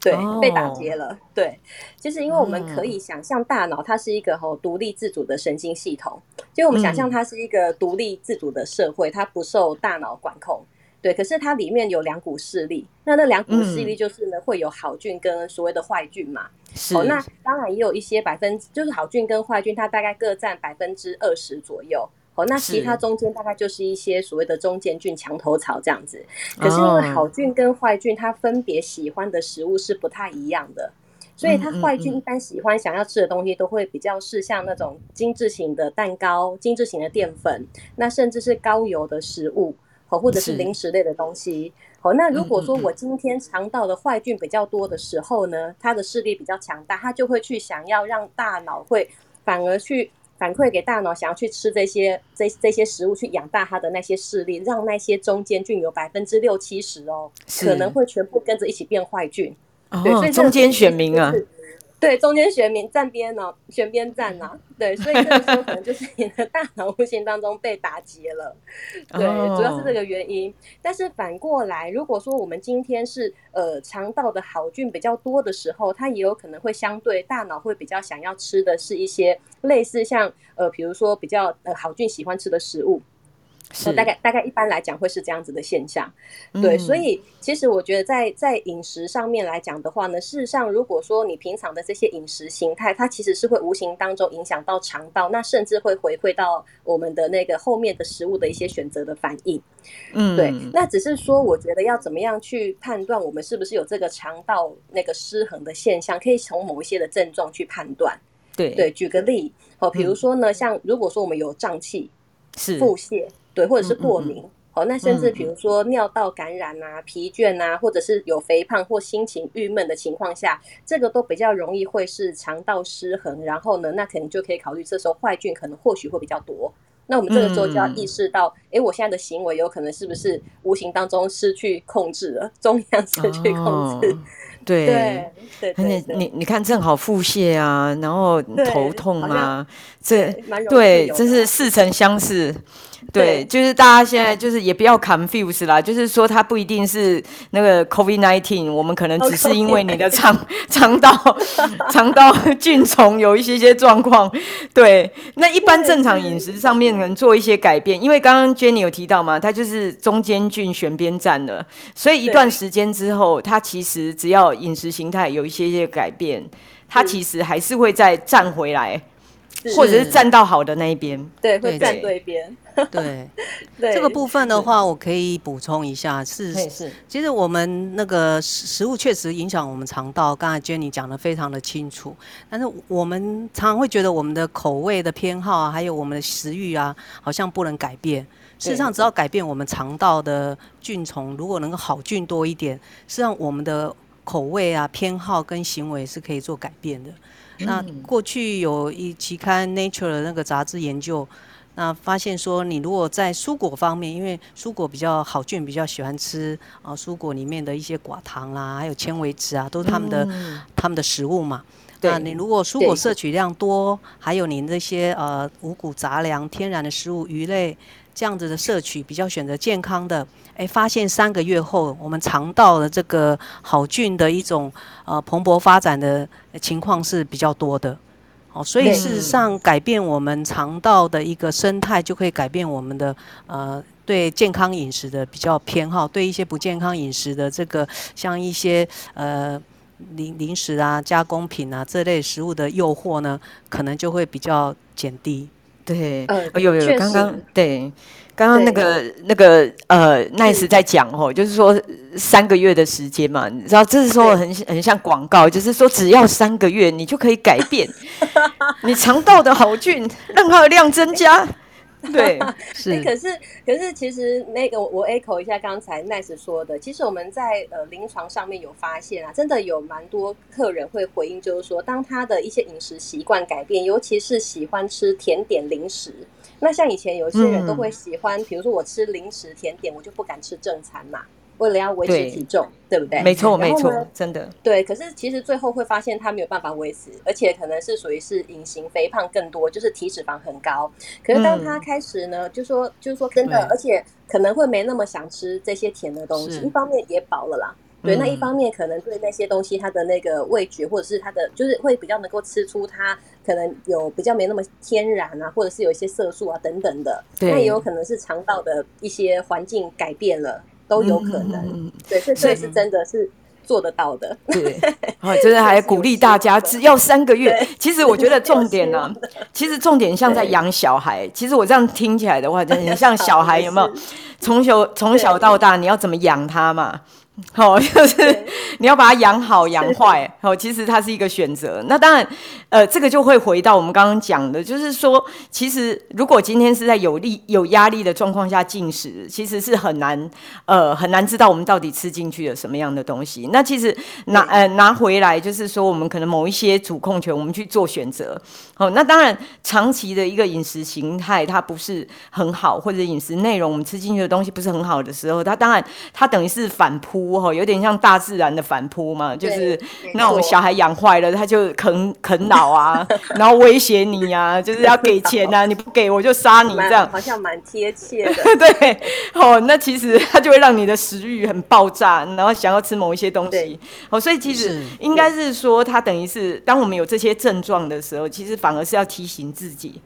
S4: 对，哦、被打劫了。对，就是因为我们可以想象大脑它是一个吼独立自主的神经系统，就我们想象它是一个独立自主的社会，它不受大脑管控。对，可是它里面有两股势力，那那两股势力就是呢，嗯、会有好菌跟所谓的坏菌嘛。是哦，那当然也有一些百分，就是好菌跟坏菌，它大概各占百分之二十左右。哦，那其他中间大概就是一些所谓的中间菌、墙头草这样子。可是因为好菌跟坏菌，它分别喜欢的食物是不太一样的，所以它坏菌一般喜欢想要吃的东西，都会比较是像那种精致型的蛋糕、精致型的淀粉，那甚至是高油的食物。或者是零食类的东西，好是，那如果说我今天肠道的坏菌比较多的时候呢，它的势力比较强大，它就会去想要让大脑会反而去反馈给大脑，想要去吃这些这这些食物，去养大它的那些势力，让那些中间菌有百分之六七十哦，可能会全部跟着一起变坏菌。
S1: 哦、对，所以中间选民啊。
S4: 对，中间选民站边呢，选边站呐，<laughs> 对，所以这个时候可能就是你的大脑无形当中被打劫了，<laughs> 对，主要是这个原因。但是反过来，如果说我们今天是呃肠道的好菌比较多的时候，它也有可能会相对大脑会比较想要吃的是一些类似像呃，比如说比较呃好菌喜欢吃的食物。是。大概大概一般来讲会是这样子的现象，对，嗯、所以其实我觉得在在饮食上面来讲的话呢，事实上如果说你平常的这些饮食形态，它其实是会无形当中影响到肠道，那甚至会回馈到我们的那个后面的食物的一些选择的反应，嗯，对，那只是说我觉得要怎么样去判断我们是不是有这个肠道那个失衡的现象，可以从某一些的症状去判断，
S1: 对。
S4: 对，举个例，好，比如说呢，嗯、像如果说我们有胀气、是。腹泻。对，或者是过敏，好、嗯嗯嗯，那甚至比如说尿道感染啊、疲倦啊，或者是有肥胖或心情郁闷的情况下，这个都比较容易会是肠道失衡。然后呢，那可能就可以考虑这时候坏菌可能或许会比较多。那我们这个时候就要意识到，哎、嗯，我现在的行为有可能是不是无形当中失去控制了，中央失去控制。哦
S1: 对
S4: 对对，对，
S1: 你你你看，正好腹泻啊，然后头痛啊，这
S4: 对，
S1: 真是似曾相识。对，就是大家现在就是也不要 confuse 啦，就是说它不一定是那个 COVID nineteen，我们可能只是因为你的 <laughs> 肠肠道 <laughs> 肠道菌虫有一些些状况。对，那一般正常饮食上面能做一些改变，因为刚刚 Jenny 有提到嘛，它就是中间菌选边站了，所以一段时间之后，它其实只要饮食形态有一些些改变，它其实还是会再站回来，或者是站到好的那一边。
S4: 对，会站对边。<laughs>
S2: 对，这个部分的话，我可以补充一下，是是，其实我们那个食物确实影响我们肠道，刚才 Jenny 讲的非常的清楚。但是我们常常会觉得我们的口味的偏好啊，还有我们的食欲啊，好像不能改变。事实上，只要改变我们肠道的菌丛，如果能够好菌多一点，实际上我们的口味啊、偏好跟行为是可以做改变的。那过去有一期刊 Nature 的那个杂志研究。那发现说，你如果在蔬果方面，因为蔬果比较好菌，比较喜欢吃啊，蔬果里面的一些寡糖啦，还有纤维质啊，都是他们的、嗯、他们的食物嘛。那你如果蔬果摄取量多，还有你那些呃五谷杂粮、天然的食物、鱼类这样子的摄取，比较选择健康的，哎，发现三个月后，我们肠道的这个好菌的一种呃蓬勃发展的情况是比较多的。哦，所以事实上，改变我们肠道的一个生态，就可以改变我们的呃对健康饮食的比较偏好，对一些不健康饮食的这个像一些呃零零食啊、加工品啊这类食物的诱惑呢，可能就会比较减低。
S1: 对，呃，有有刚刚对。刚刚那个那个呃，Nice <clears throat> 在讲哦，就是说三个月的时间嘛，你知道，这是说很很像广告，就是说只要三个月，你就可以改变 <laughs> 你肠道的好菌，让它的量增加。<laughs> 对，<laughs> 是。
S4: 欸、可是可是其实那个我 echo 一下刚才 Nice 说的，其实我们在呃临床上面有发现啊，真的有蛮多客人会回应，就是说当他的一些饮食习惯改变，尤其是喜欢吃甜点零食。那像以前有些人都会喜欢，比、嗯、如说我吃零食甜点，我就不敢吃正餐嘛，为了要维持体重，对，对不对？
S1: 没错，没错，真的。
S4: 对，可是其实最后会发现他没有办法维持，而且可能是属于是隐形肥胖更多，就是体脂肪很高。可是当他开始呢，嗯、就说就是说真的，而且可能会没那么想吃这些甜的东西，一方面也饱了啦。对，那一方面可能对那些东西，它的那个味觉，或者是它的，就是会比较能够吃出它可能有比较没那么天然啊，或者是有一些色素啊等等的。对，那也有可能是肠道的一些环境改变了，都有可能。嗯、对，这这是真的是做得到的。
S1: 对，好，<laughs> 真的还鼓励大家，只要三个月。其实我觉得重点呢、啊，<laughs> 其实重点像在养小孩。其实我这样听起来的话，真的 <laughs> 像小孩有没有？从小从小到大，你要怎么养他嘛？<laughs> 好，就是 <laughs> 你要把它养好养坏，好，其实它是一个选择。那当然，呃，这个就会回到我们刚刚讲的，就是说，其实如果今天是在有力、有压力的状况下进食，其实是很难，呃，很难知道我们到底吃进去了什么样的东西。那其实拿呃拿回来，就是说我们可能某一些主控权，我们去做选择。好，那当然长期的一个饮食形态它不是很好，或者饮食内容我们吃进去的东西不是很好的时候，它当然它等于是反扑。哈有点像大自然的反扑嘛，就是那种小孩养坏了，他就啃啃老啊，然后威胁你啊，就是要给钱啊，你不给我就杀你这样，
S4: 好像蛮贴切的。<laughs>
S1: 对，哦，那其实它就会让你的食欲很爆炸，然后想要吃某一些东西。哦，所以其实应该是说，它等于是当我们有这些症状的时候，其实反而是要提醒自己。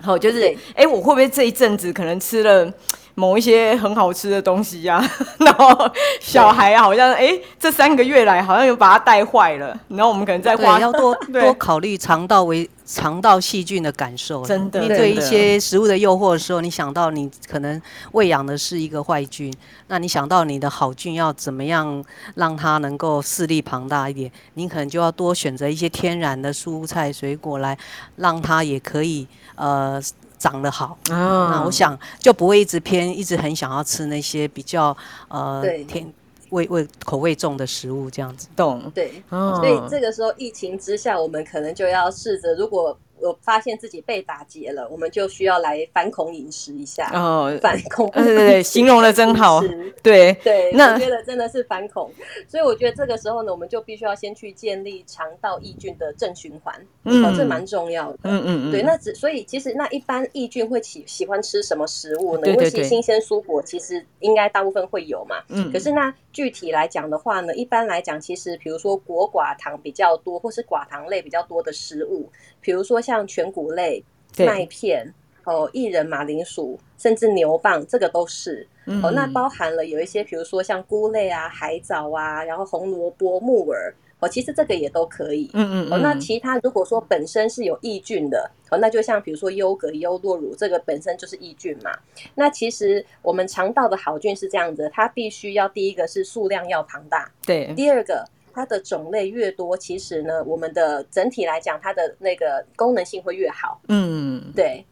S1: 好，就是哎、欸，我会不会这一阵子可能吃了某一些很好吃的东西呀、啊？<laughs> 然后小孩好像哎、欸，这三个月来好像有把它带坏了，然后我们可能在花
S2: 要多 <laughs> 多考虑肠道为肠道细菌的感受。
S1: 真的，
S2: 面对一些食物的诱惑的时候，你想到你可能喂养的是一个坏菌，那你想到你的好菌要怎么样让它能够势力庞大一点，你可能就要多选择一些天然的蔬菜水果来让它也可以呃。长得好，啊、那我想就不会一直偏，一直很想要吃那些比较呃甜味味口味重的食物这样子。
S1: 懂，
S4: 对，哦、所以这个时候疫情之下，我们可能就要试着如果。我发现自己被打劫了，我们就需要来反恐饮食一下。哦，反恐，
S1: 对对对，<laughs> 形容的真好。对
S4: 对，那我觉得真的是反恐。所以我觉得这个时候呢，我们就必须要先去建立肠道抑菌的正循环，嗯，这蛮重要的。嗯嗯嗯。对，那只所以其实那一般抑菌会喜喜欢吃什么食物呢？因为其新鲜蔬果其实应该大部分会有嘛。嗯。可是那具体来讲的话呢，一般来讲，其实比如说果寡糖比较多，或是寡糖类比较多的食物，比如说。像全谷类、麦片、哦，薏仁、马铃薯，甚至牛蒡，这个都是、嗯、哦。那包含了有一些，比如说像菇类啊、海藻啊，然后红萝卜、木耳哦，其实这个也都可以。嗯嗯。哦，那其他如果说本身是有抑菌的哦，那就像比如说优格、优酪乳，这个本身就是抑菌嘛。那其实我们肠道的好菌是这样子，它必须要第一个是数量要庞大，对。第二个。它的种类越多，其实呢，我们的整体来讲，它的那个功能性会越好。嗯，对，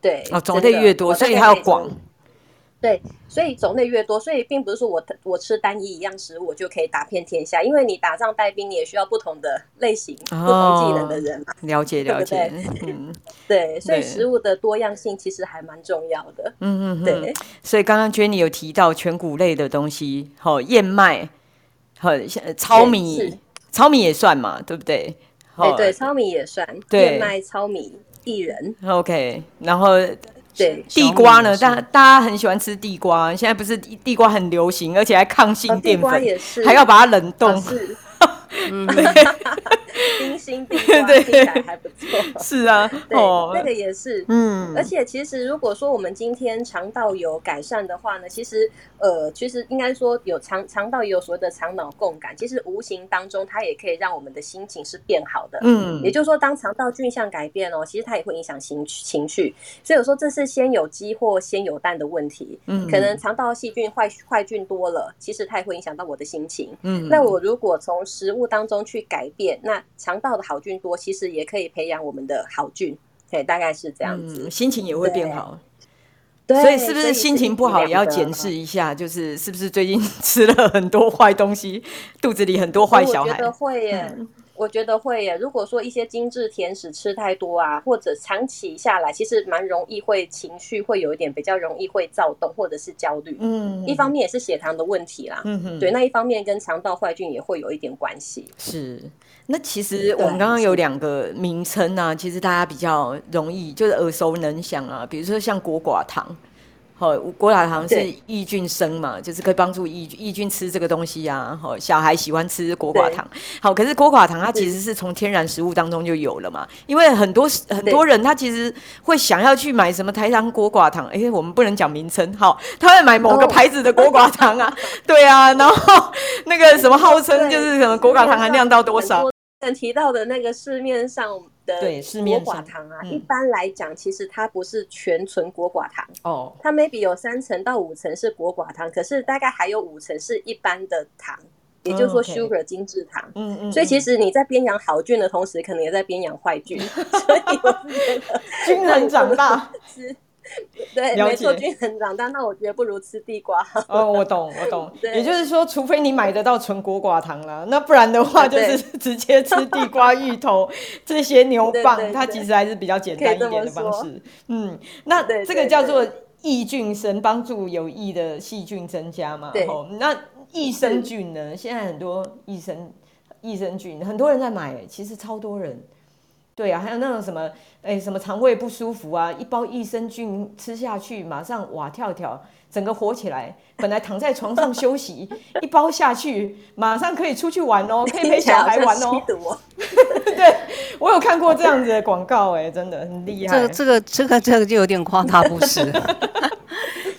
S4: 对。哦，
S1: 种类越多，所以它要广。
S4: 对，所以种类越多，所以并不是说我我吃单一一样食物我就可以打遍天下，因为你打仗带兵，你也需要不同的类型、哦、不同技能的人嘛。
S1: 了解，了解。
S4: 对，对，嗯、<laughs> 对，所以食物的多样性其实还蛮重要的。嗯嗯，对。
S1: 所以刚刚 Jenny 有提到全谷类的东西，好、哦，燕麦。很像糙米，糙米也算嘛，对不对？
S4: 对对，糙米也算。燕麦、糙米、薏仁。
S1: OK，然后对地瓜呢？大大家很喜欢吃地瓜，现在不是地瓜很流行，而且还抗性淀粉，还要把它冷冻。<laughs>
S4: 嗯，<laughs> 冰心地瓜听起来还不错。
S1: 是啊，
S4: 对，那个也是。嗯，而且其实如果说我们今天肠道有改善的话呢，其实呃，其实应该说有肠肠道也有所谓的肠脑共感，其实无形当中它也可以让我们的心情是变好的。嗯，也就是说，当肠道菌相改变哦，其实它也会影响情情绪。所以我说这是先有鸡或先有蛋的问题。嗯，可能肠道细菌坏坏菌多了，其实它也会影响到我的心情。嗯，那我如果从食物当中去改变，那肠道的好菌多，其实也可以培养我们的好菌，对，大概是这样子，
S1: 嗯、心情也会变好。对，所以是不是心情不好也要检视一下？就是是不是最近 <laughs> 吃了很多坏东西，肚子里很多坏小孩？
S4: 我觉得会耶。嗯我觉得会耶。如果说一些精致甜食吃太多啊，或者长期下来，其实蛮容易会情绪会有一点比较容易会躁动或者是焦虑。嗯，一方面也是血糖的问题啦。嗯哼，对，那一方面跟肠道坏菌也会有一点关系。
S1: 是，那其实我们刚刚有两个名称啊，其实大家比较容易就是耳熟能详啊，比如说像果寡糖。好，果寡糖是抑菌生嘛，就是可以帮助抑抑菌吃这个东西呀、啊。好，小孩喜欢吃果寡糖。好，可是果寡糖它其实是从天然食物当中就有了嘛。因为很多很多人他其实会想要去买什么台糖果寡糖，哎、欸，我们不能讲名称。好，他会买某个牌子的果寡糖啊，<laughs> 对啊，然后那个什么号称就是什么果寡糖含量到多少？
S4: 提到的那个市面上。的果寡糖啊，一般来讲，其实它不是全纯果寡糖哦，它 maybe 有三层到五层是果寡糖，可是大概还有五层是一般的糖，也就是说 sugar 精制糖。嗯嗯，所以其实你在边养好菌的同时，可能也在边养坏菌，<laughs> 所以我觉得
S1: 均衡长大。<laughs> <laughs>
S4: 对，没错，均衡长大，那我觉得不如吃地瓜。
S1: 哦，我懂，我懂。<laughs> 也就是说，除非你买得到纯果寡糖了，<laughs> 那不然的话，就是直接吃地瓜、芋头这些牛蒡，它其实还是比较简单一点的方式。嗯，那这个叫做益菌生，帮助有益的细菌增加嘛。对。那益生菌呢？现在很多益生益生菌，很多人在买，其实超多人。对啊，还有那种什么，哎，什么肠胃不舒服啊，一包益生菌吃下去，马上哇跳跳，整个火起来。本来躺在床上休息，<laughs> 一包下去，马上可以出去玩哦，<laughs> 可以陪小孩玩哦。<laughs> 对，我有看过这样子的广告，哎，真的很厉害。
S2: 这个、这个、这个、这个就有点夸大不实。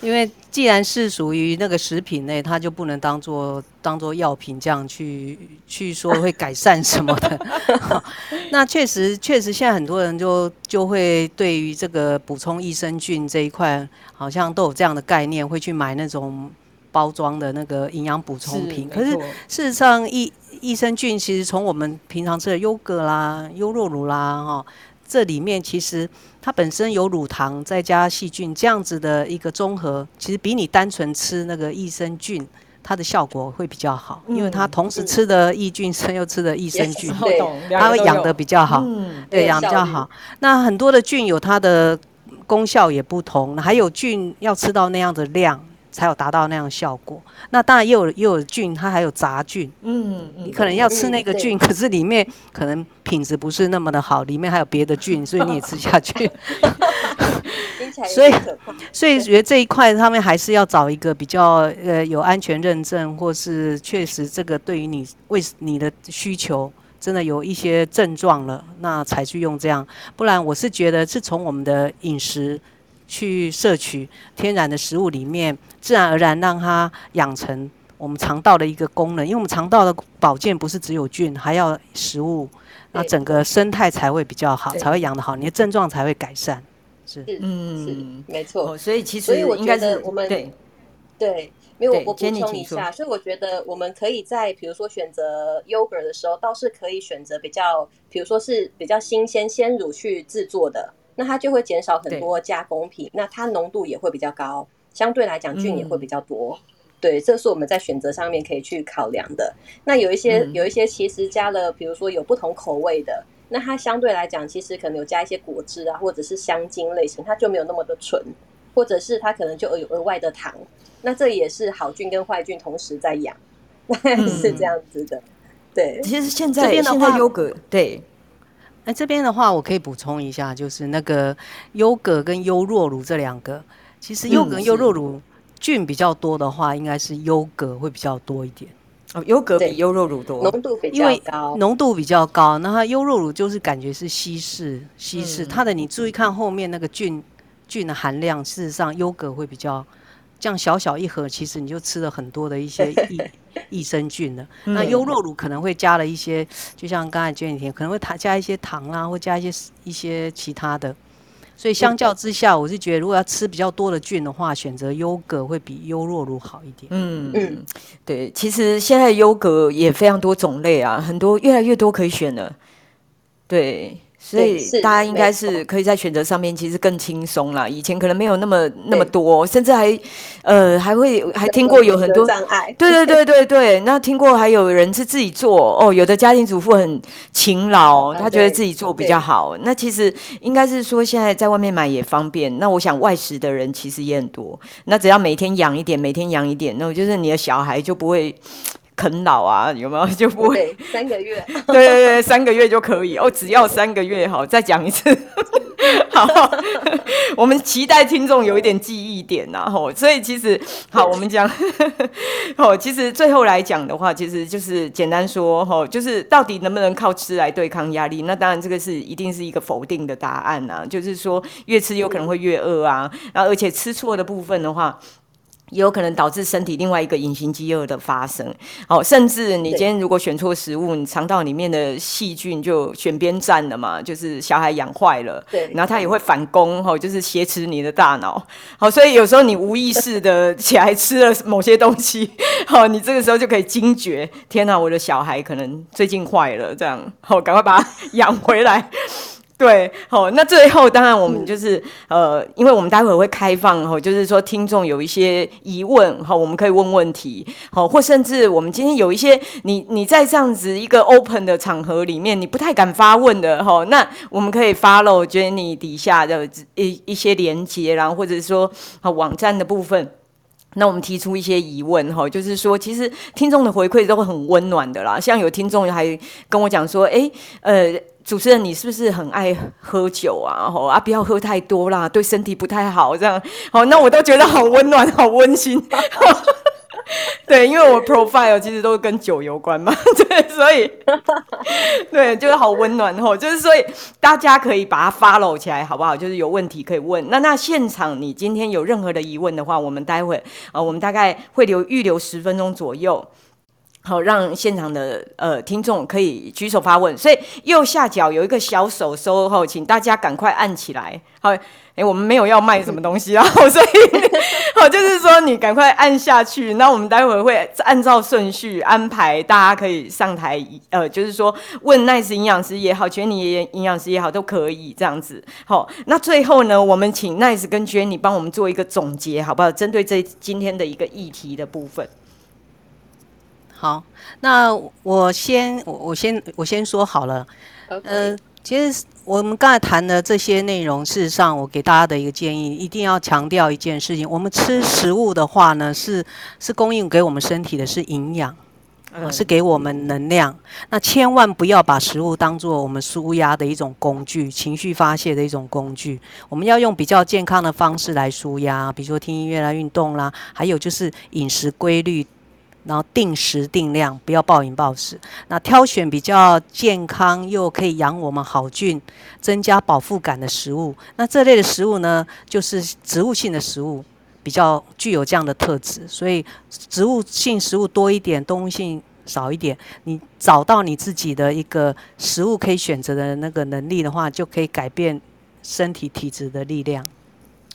S2: 因为既然是属于那个食品类，它就不能当做当做药品这样去去说会改善什么的。<laughs> 那确实确实，现在很多人就就会对于这个补充益生菌这一块，好像都有这样的概念，会去买那种包装的那个营养补充品。可是事实上，益益生菌其实从我们平常吃的优格啦、优酪乳啦，哈。这里面其实它本身有乳糖，再加细菌这样子的一个综合，其实比你单纯吃那个益生菌，它的效果会比较好，嗯、因为它同时吃的益菌生又吃的益生菌，它会养的比较好，嗯、对，养比较好。那很多的菌有它的功效也不同，还有菌要吃到那样的量。才有达到那样效果。那当然也有也有菌，它还有杂菌。嗯，你可能要吃那个菌，可是里面可能品质不是那么的好，里面还有别的菌，<laughs> 所以你也吃下去。<laughs> 所以，所以觉得这一块他们还是要找一个比较呃有安全认证，或是确实这个对于你为你的需求真的有一些症状了，那才去用这样。不然我是觉得是从我们的饮食。去摄取天然的食物里面，自然而然让它养成我们肠道的一个功能。因为我们肠道的保健不是只有菌，还要食物，那整个生态才会比较好，才会养得好，你的症状才会改善。是，
S3: 嗯，是没错。
S1: 哦，所以其实，所以我觉得
S3: 我们对对，没有我补充一下，所以我觉得我们可以在比如说选择 yogurt 的时候，倒是可以选择比较，比如说是比较新鲜鲜乳去制作的。那它就会减少很多加工品，那它浓度也会比较高，相对来讲菌也会比较多。嗯、对，这是我们在选择上面可以去考量的。那有一些、嗯、有一些其实加了，比如说有不同口味的，那它相对来讲其实可能有加一些果汁啊，或者是香精类型，它就没有那么的纯，或者是它可能就有额外的糖。那这也是好菌跟坏菌同时在养，<laughs> 嗯、是这样子的。对，
S1: 其实现在现在优格对。
S2: 那这边的话，我可以补充一下，就是那个优格跟优若乳这两个，其实优格跟优酪乳菌比较多的话，应该是优格会比较多一点。
S1: 哦，优格比优酪乳多，
S3: 浓度比较高，
S2: 浓度比较高。那它优酪乳就是感觉是稀释，稀释、嗯、它的，你注意看后面那个菌菌的含量，事实上优格会比较。这样小小一盒，其实你就吃了很多的一些益 <laughs> 益生菌了。那优酪乳可能会加了一些，就像刚才 Jenny 可能会加一些糖啊，或加一些一些其他的。所以相较之下，我是觉得如果要吃比较多的菌的话，选择优格会比优酪乳好一点。
S1: 嗯嗯，对，其实现在优格也非常多种类啊，很多越来越多可以选了。对。所以大家应该是可以在选择上面其实更轻松啦。以前可能没有那么那么多，甚至还呃还会还听过有很多
S3: 障碍。
S1: 对对对 <laughs> 对对，那听过还有人是自己做哦，有的家庭主妇很勤劳，她觉得自己做比较好。那其实应该是说现在在外面买也方便。那我想外食的人其实也很多。那只要每天养一点，每天养一点，那我就是你的小孩就不会。啃老啊，有没有就不会
S3: 三个月？<laughs>
S1: 对对对，三个月就可以哦，只要三个月好。再讲一次，<laughs> 好，<laughs> 我们期待听众有一点记忆点呐，吼。所以其实好，我们讲，哦，其实最后来讲的话，其实就是简单说，吼，就是到底能不能靠吃来对抗压力？那当然这个是一定是一个否定的答案呐，就是说越吃有可能会越饿啊，然后而且吃错的部分的话。也有可能导致身体另外一个隐形饥饿的发生，哦，甚至你今天如果选错食物，你肠道里面的细菌就选边站了嘛，就是小孩养坏了，对，然后他也会反攻，哈，就是挟持你的大脑，好，所以有时候你无意识的起来吃了某些东西，好，<laughs> 你这个时候就可以惊觉，天哪，我的小孩可能最近坏了，这样，好，赶快把他 <laughs> 养回来。对，好，那最后当然我们就是、嗯、呃，因为我们待会儿会开放哈，就是说听众有一些疑问哈，我们可以问问题，好，或甚至我们今天有一些你你在这样子一个 open 的场合里面，你不太敢发问的哈，那我们可以 follow Jenny 底下的一一些连接，然后或者说网站的部分，那我们提出一些疑问哈，就是说其实听众的回馈都会很温暖的啦，像有听众还跟我讲说，哎，呃。主持人，你是不是很爱喝酒啊？吼啊，不要喝太多啦，对身体不太好。这样，好，那我都觉得好温暖，好温馨。<laughs> 对，因为我 profile 其实都跟酒有关嘛，<laughs> 对，所以对，就是好温暖吼，就是所以大家可以把它 follow 起来，好不好？就是有问题可以问。那那现场你今天有任何的疑问的话，我们待会呃，我们大概会留预留十分钟左右。好，让现场的呃听众可以举手发问。所以右下角有一个小手收后，请大家赶快按起来。好，哎、我们没有要卖什么东西啊，<laughs> 所以好，<laughs> 就是说你赶快按下去。那我们待会会按照顺序安排，大家可以上台，呃，就是说问 Nice 营养师也好，Jenny 营养师也好，都可以这样子。好，那最后呢，我们请 Nice 跟娟妮帮我们做一个总结，好不好？针对这今天的一个议题的部分。
S2: 好，那我先我我先我先说好了。呃，其实我们刚才谈的这些内容，事实上我给大家的一个建议，一定要强调一件事情：我们吃食物的话呢，是是供应给我们身体的是营养，呃，是给我们能量。那千万不要把食物当做我们舒压的一种工具，情绪发泄的一种工具。我们要用比较健康的方式来舒压，比如说听音乐啦、运动啦，还有就是饮食规律。然后定时定量，不要暴饮暴食。那挑选比较健康又可以养我们好菌、增加饱腹感的食物。那这类的食物呢，就是植物性的食物，比较具有这样的特质。所以植物性食物多一点，动物性少一点。你找到你自己的一个食物可以选择的那个能力的话，就可以改变身体体质的力量。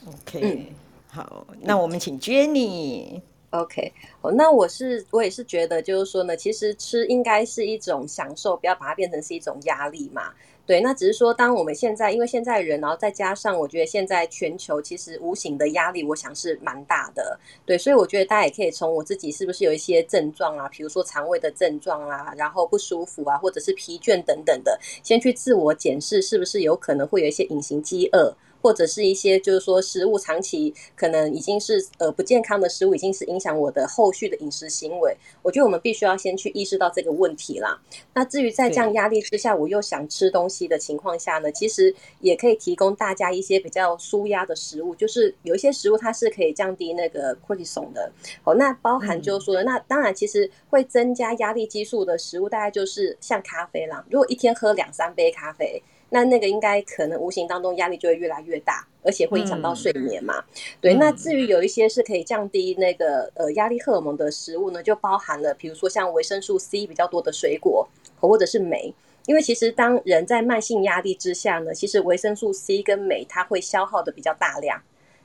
S1: OK，、好，那我们请 Jenny。
S4: OK，哦，那我是我也是觉得，就是说呢，其实吃应该是一种享受，不要把它变成是一种压力嘛。对，那只是说，当我们现在因为现在人，然后再加上我觉得现在全球其实无形的压力，我想是蛮大的。对，所以我觉得大家也可以从我自己是不是有一些症状啊，比如说肠胃的症状啊，然后不舒服啊，或者是疲倦等等的，先去自我检视，是不是有可能会有一些隐形饥饿。或者是一些就是说食物长期可能已经是呃不健康的食物，已经是影响我的后续的饮食行为。我觉得我们必须要先去意识到这个问题啦。那至于在这样压力之下，我又想吃东西的情况下呢，其实也可以提供大家一些比较舒压的食物，就是有一些食物它是可以降低那个 cortisol 的。哦，那包含就是说，那当然其实会增加压力激素的食物，大概就是像咖啡啦。如果一天喝两三杯咖啡。那那个应该可能无形当中压力就会越来越大，而且会影响到睡眠嘛。嗯、对，那至于有一些是可以降低那个呃压力荷尔蒙的食物呢，就包含了比如说像维生素 C 比较多的水果，或者是镁。因为其实当人在慢性压力之下呢，其实维生素 C 跟镁它会消耗的比较大量。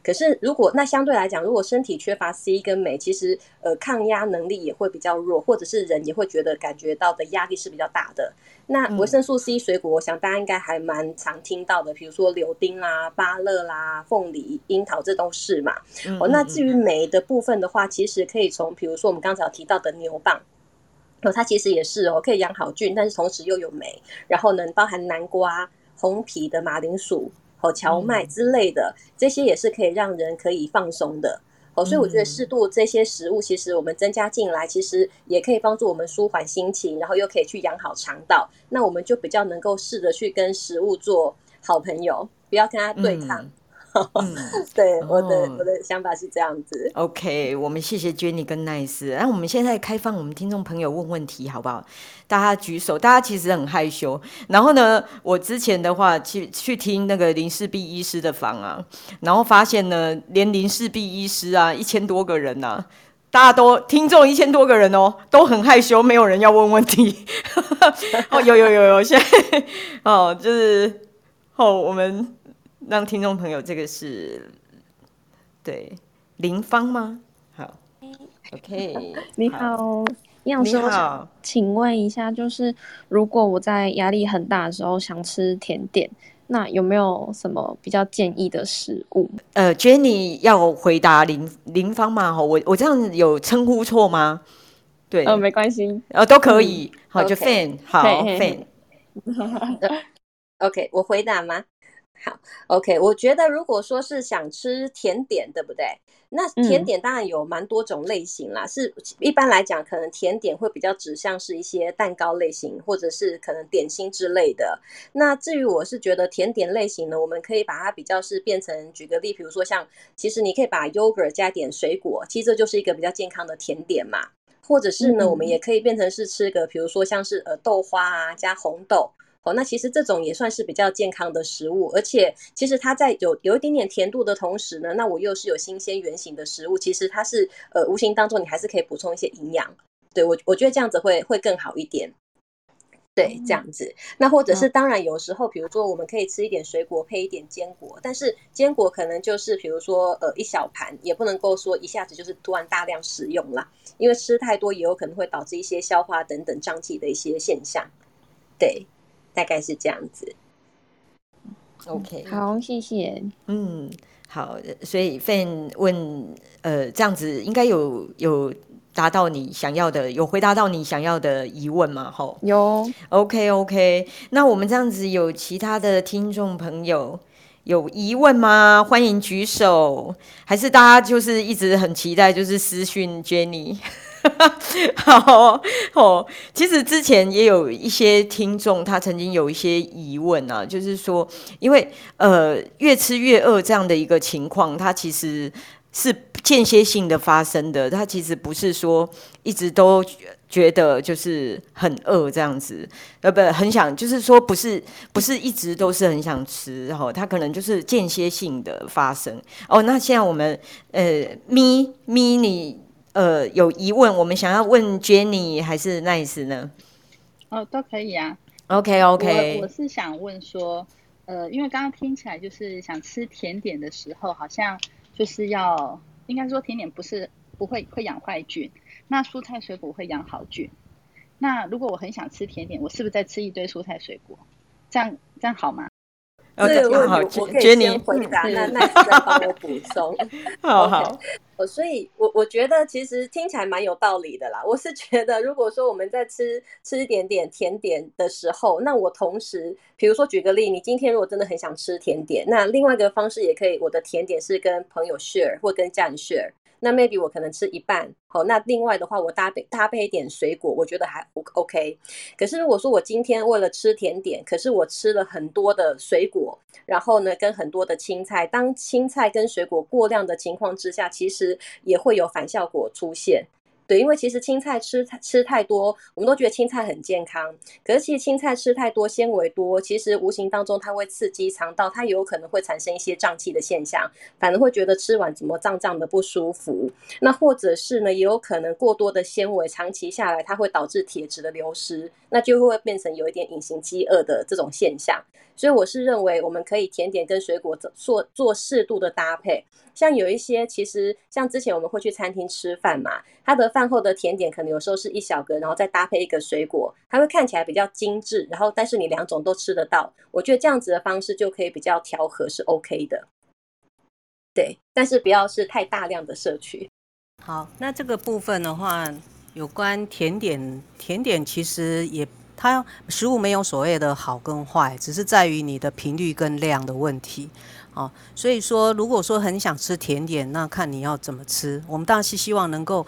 S4: 可是，如果那相对来讲，如果身体缺乏 C 跟镁，其实呃抗压能力也会比较弱，或者是人也会觉得感觉到的压力是比较大的。那维生素 C 水果，我想大家应该还蛮常听到的，比如说柳丁啦、芭乐啦、凤梨、樱桃，这都是嘛。哦，那至于镁的部分的话，其实可以从比如说我们刚才有提到的牛蒡，哦，它其实也是哦，可以养好菌，但是同时又有酶，然后能包含南瓜、红皮的马铃薯。好，蕎麦之类的，这些也是可以让人可以放松的。哦，所以我觉得适度这些食物，其实我们增加进来，其实也可以帮助我们舒缓心情，然后又可以去养好肠道。那我们就比较能够试着去跟食物做好朋友，不要跟它对抗。嗯 <laughs> 嗯，对，我的、哦、我的想法是这样子。
S1: OK，我们谢谢 Jenny 跟 Nice。那我们现在开放我们听众朋友问问题，好不好？大家举手，大家其实很害羞。然后呢，我之前的话去去听那个林氏璧医师的房啊，然后发现呢，连林氏璧医师啊，一千多个人呐、啊，大家都听众一千多个人哦，都很害羞，没有人要问问题。<laughs> 哦，有有有有，现在 <laughs> 哦，就是哦，我们。让听众朋友，这个是对林芳吗？好，OK，<laughs>
S5: 你好，营养师，我想请问一下，就是如果我在压力很大的时候想吃甜点，那有没有什么比较建议的食物？
S1: 呃，Jenny 要回答林林芳吗？我我这样有称呼错吗？对，
S5: 呃，没关系，
S1: 呃，都可以，好，就 Fan，好，Fan，OK，<laughs>
S4: 我回答吗？好，OK，我觉得如果说是想吃甜点，对不对？那甜点当然有蛮多种类型啦，嗯、是一般来讲，可能甜点会比较指向是一些蛋糕类型，或者是可能点心之类的。那至于我是觉得甜点类型呢，我们可以把它比较是变成，举个例，比如说像，其实你可以把 yogurt 加点水果，其实这就是一个比较健康的甜点嘛。或者是呢，嗯、我们也可以变成是吃个，比如说像是呃豆花啊加红豆。哦，那其实这种也算是比较健康的食物，而且其实它在有有一点点甜度的同时呢，那我又是有新鲜原型的食物，其实它是呃无形当中你还是可以补充一些营养。对，我我觉得这样子会会更好一点。对，这样子。那或者是当然有时候，比如说我们可以吃一点水果配一点坚果，但是坚果可能就是比如说呃一小盘，也不能够说一下子就是突然大量食用啦，因为吃太多也有可能会导致一些消化等等胀气的一些现象。对。大概是这样子
S1: ，OK，
S5: 好，谢谢。
S1: 嗯，好，所以 Fan 问，呃，这样子应该有有达到你想要的，有回答到你想要的疑问吗？吼，
S5: 有
S1: ，OK OK。那我们这样子有其他的听众朋友有疑问吗？欢迎举手，还是大家就是一直很期待，就是私讯 Jenny。<laughs> 好哦，其实之前也有一些听众，他曾经有一些疑问啊，就是说，因为呃越吃越饿这样的一个情况，它其实是间歇性的发生的，它其实不是说一直都觉得就是很饿这样子，呃不很想，就是说不是不是一直都是很想吃，然后它可能就是间歇性的发生。哦，那现在我们呃咪咪你。呃，有疑问，我们想要问 Jenny 还是 Nice 呢？
S6: 哦，都可以啊。
S1: OK OK，
S6: 我，我是想问说，呃，因为刚刚听起来就是想吃甜点的时候，好像就是要，应该说甜点不是不会会养坏菌，那蔬菜水果会养好菌。那如果我很想吃甜点，我是不是在吃一堆蔬菜水果？这样这样好吗？
S4: 这个问题我可以先回答，那那再帮我补充。<laughs>
S1: 好好，
S4: 所以我我觉得其实听起来蛮有道理的啦。我是觉得，如果说我们在吃吃一点点甜点的时候，那我同时，比如说举个例，你今天如果真的很想吃甜点，那另外一个方式也可以，我的甜点是跟朋友 share 或跟家人 share。那 maybe 我可能吃一半，好，那另外的话我搭配搭配一点水果，我觉得还 OK。可是如果说我今天为了吃甜点，可是我吃了很多的水果，然后呢跟很多的青菜，当青菜跟水果过量的情况之下，其实也会有反效果出现。对，因为其实青菜吃吃太多，我们都觉得青菜很健康。可是其实青菜吃太多，纤维多，其实无形当中它会刺激肠道，它也有可能会产生一些胀气的现象，反而会觉得吃完怎么胀胀的不舒服。那或者是呢，也有可能过多的纤维长期下来，它会导致铁质的流失，那就会变成有一点隐形饥饿的这种现象。所以我是认为，我们可以甜点跟水果做做适度的搭配。像有一些，其实像之前我们会去餐厅吃饭嘛，它的饭后的甜点可能有时候是一小个，然后再搭配一个水果，它会看起来比较精致。然后，但是你两种都吃得到，我觉得这样子的方式就可以比较调和，是 OK 的。对，但是不要是太大量的摄取。
S2: 好，那这个部分的话，有关甜点，甜点其实也。它食物没有所谓的好跟坏，只是在于你的频率跟量的问题。哦，所以说，如果说很想吃甜点，那看你要怎么吃。我们当然是希望能够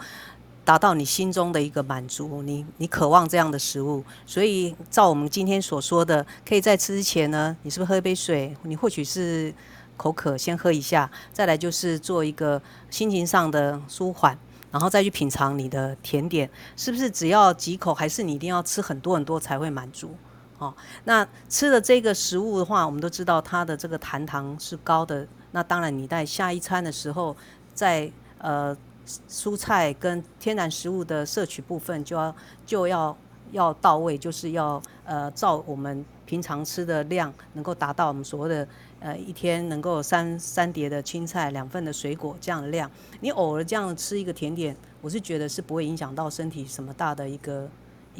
S2: 达到你心中的一个满足，你你渴望这样的食物。所以照我们今天所说的，可以在吃之前呢，你是不是喝一杯水？你或许是口渴，先喝一下。再来就是做一个心情上的舒缓。然后再去品尝你的甜点，是不是只要几口，还是你一定要吃很多很多才会满足？哦，那吃的这个食物的话，我们都知道它的这个含糖是高的。那当然，你在下一餐的时候，在呃蔬菜跟天然食物的摄取部分就要就要要到位，就是要呃照我们平常吃的量，能够达到我们所谓的。呃，一天能够三三碟的青菜，两份的水果这样的量，你偶尔这样吃一个甜点，我是觉得是不会影响到身体什么大的一个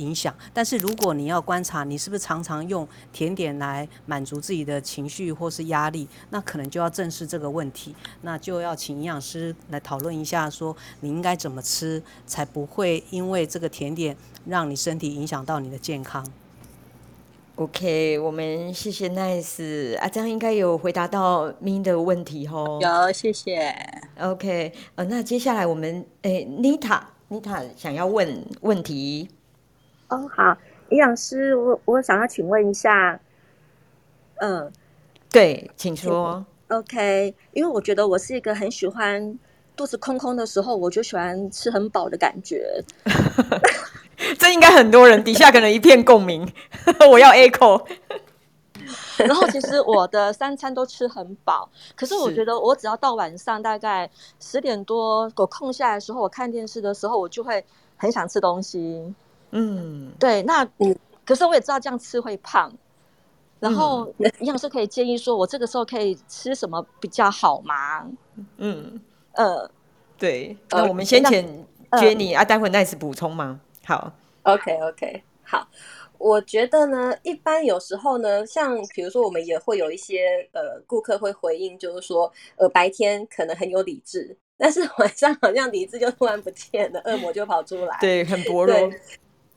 S2: 影响。但是如果你要观察，你是不是常常用甜点来满足自己的情绪或是压力，那可能就要正视这个问题，那就要请营养师来讨论一下，说你应该怎么吃，才不会因为这个甜点让你身体影响到你的健康。
S1: OK，我们谢谢 Nice 啊，这样应该有回答到 Min 的问题哦。
S7: 有，谢谢。
S1: OK，呃，那接下来我们诶，Nita，Nita 想要问问题。
S8: 哦，好，营养师，我我想要请问一下，嗯，
S1: 对，请说。
S8: OK，因为我觉得我是一个很喜欢肚子空空的时候，我就喜欢吃很饱的感觉。<laughs>
S1: 这应该很多人底下可能一片共鸣，我要 echo。<laughs>
S8: 然后其实我的三餐都吃很饱，可是我觉得我只要到晚上大概十点多我空下来的时候，我看电视的时候，我就会很想吃东西。嗯，对，那嗯，可是我也知道这样吃会胖。然后营养师可以建议说，我这个时候可以吃什么比较好吗？
S1: 嗯，呃，对，那我们先请 Jenny 啊，待会 Nice 补充吗？好
S4: ，OK OK，好，我觉得呢，一般有时候呢，像比如说，我们也会有一些呃顾客会回应，就是说，呃，白天可能很有理智，但是晚上好像理智就突然不见了，恶魔就跑出来，
S1: 对，很薄弱，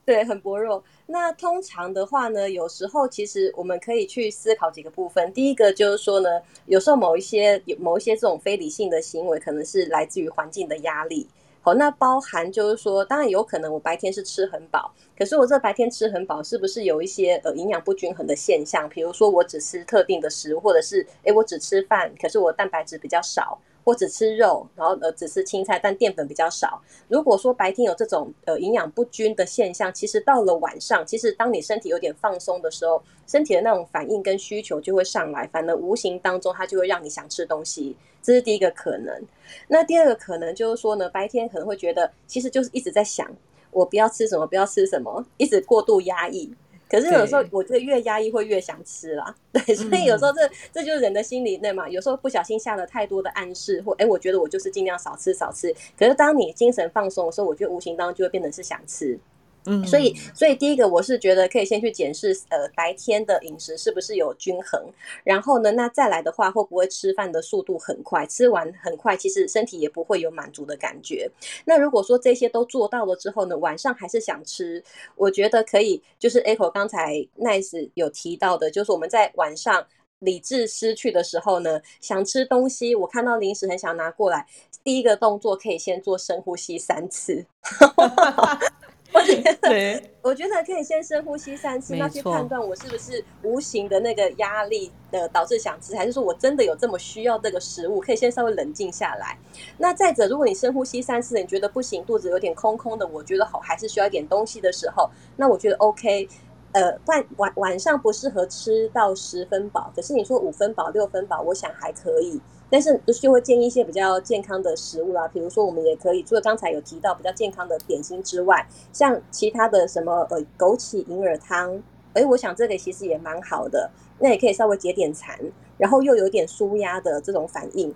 S4: 对，很薄弱。那通常的话呢，有时候其实我们可以去思考几个部分。第一个就是说呢，有时候某一些某一些这种非理性的行为，可能是来自于环境的压力。好，那包含就是说，当然有可能我白天是吃很饱，可是我这白天吃很饱，是不是有一些呃营养不均衡的现象？比如说我只吃特定的食物，或者是诶我只吃饭，可是我蛋白质比较少。或只吃肉，然后呃只吃青菜，但淀粉比较少。如果说白天有这种呃营养不均的现象，其实到了晚上，其实当你身体有点放松的时候，身体的那种反应跟需求就会上来，反而无形当中它就会让你想吃东西，这是第一个可能。那第二个可能就是说呢，白天可能会觉得其实就是一直在想，我不要吃什么，不要吃什么，一直过度压抑。可是有时候我觉得越压抑会越想吃啦，<laughs> 对，所以有时候这这就是人的心理，那嘛？有时候不小心下了太多的暗示，或哎，我觉得我就是尽量少吃少吃。可是当你精神放松的时候，我觉得无形当中就会变成是想吃。嗯，所以，所以第一个我是觉得可以先去检视，呃，白天的饮食是不是有均衡，然后呢，那再来的话，会不会吃饭的速度很快，吃完很快，其实身体也不会有满足的感觉。那如果说这些都做到了之后呢，晚上还是想吃，我觉得可以，就是 Echo 刚才 Nice 有提到的，就是我们在晚上理智失去的时候呢，想吃东西，我看到零食很想拿过来，第一个动作可以先做深呼吸三次。<laughs> 我觉得，我觉得可以先深呼吸三次，那去判断我是不是无形的那个压力的导致想吃，还是说我真的有这么需要这个食物？可以先稍微冷静下来。那再者，如果你深呼吸三次，你觉得不行，肚子有点空空的，我觉得好，还是需要一点东西的时候，那我觉得 OK。呃，晚晚晚上不适合吃到十分饱，可是你说五分饱、六分饱，我想还可以。但是就会建议一些比较健康的食物啦，比如说我们也可以，除了刚才有提到比较健康的点心之外，像其他的什么呃枸杞银耳汤，哎，我想这个其实也蛮好的，那也可以稍微解点馋，然后又有点舒压的这种反应。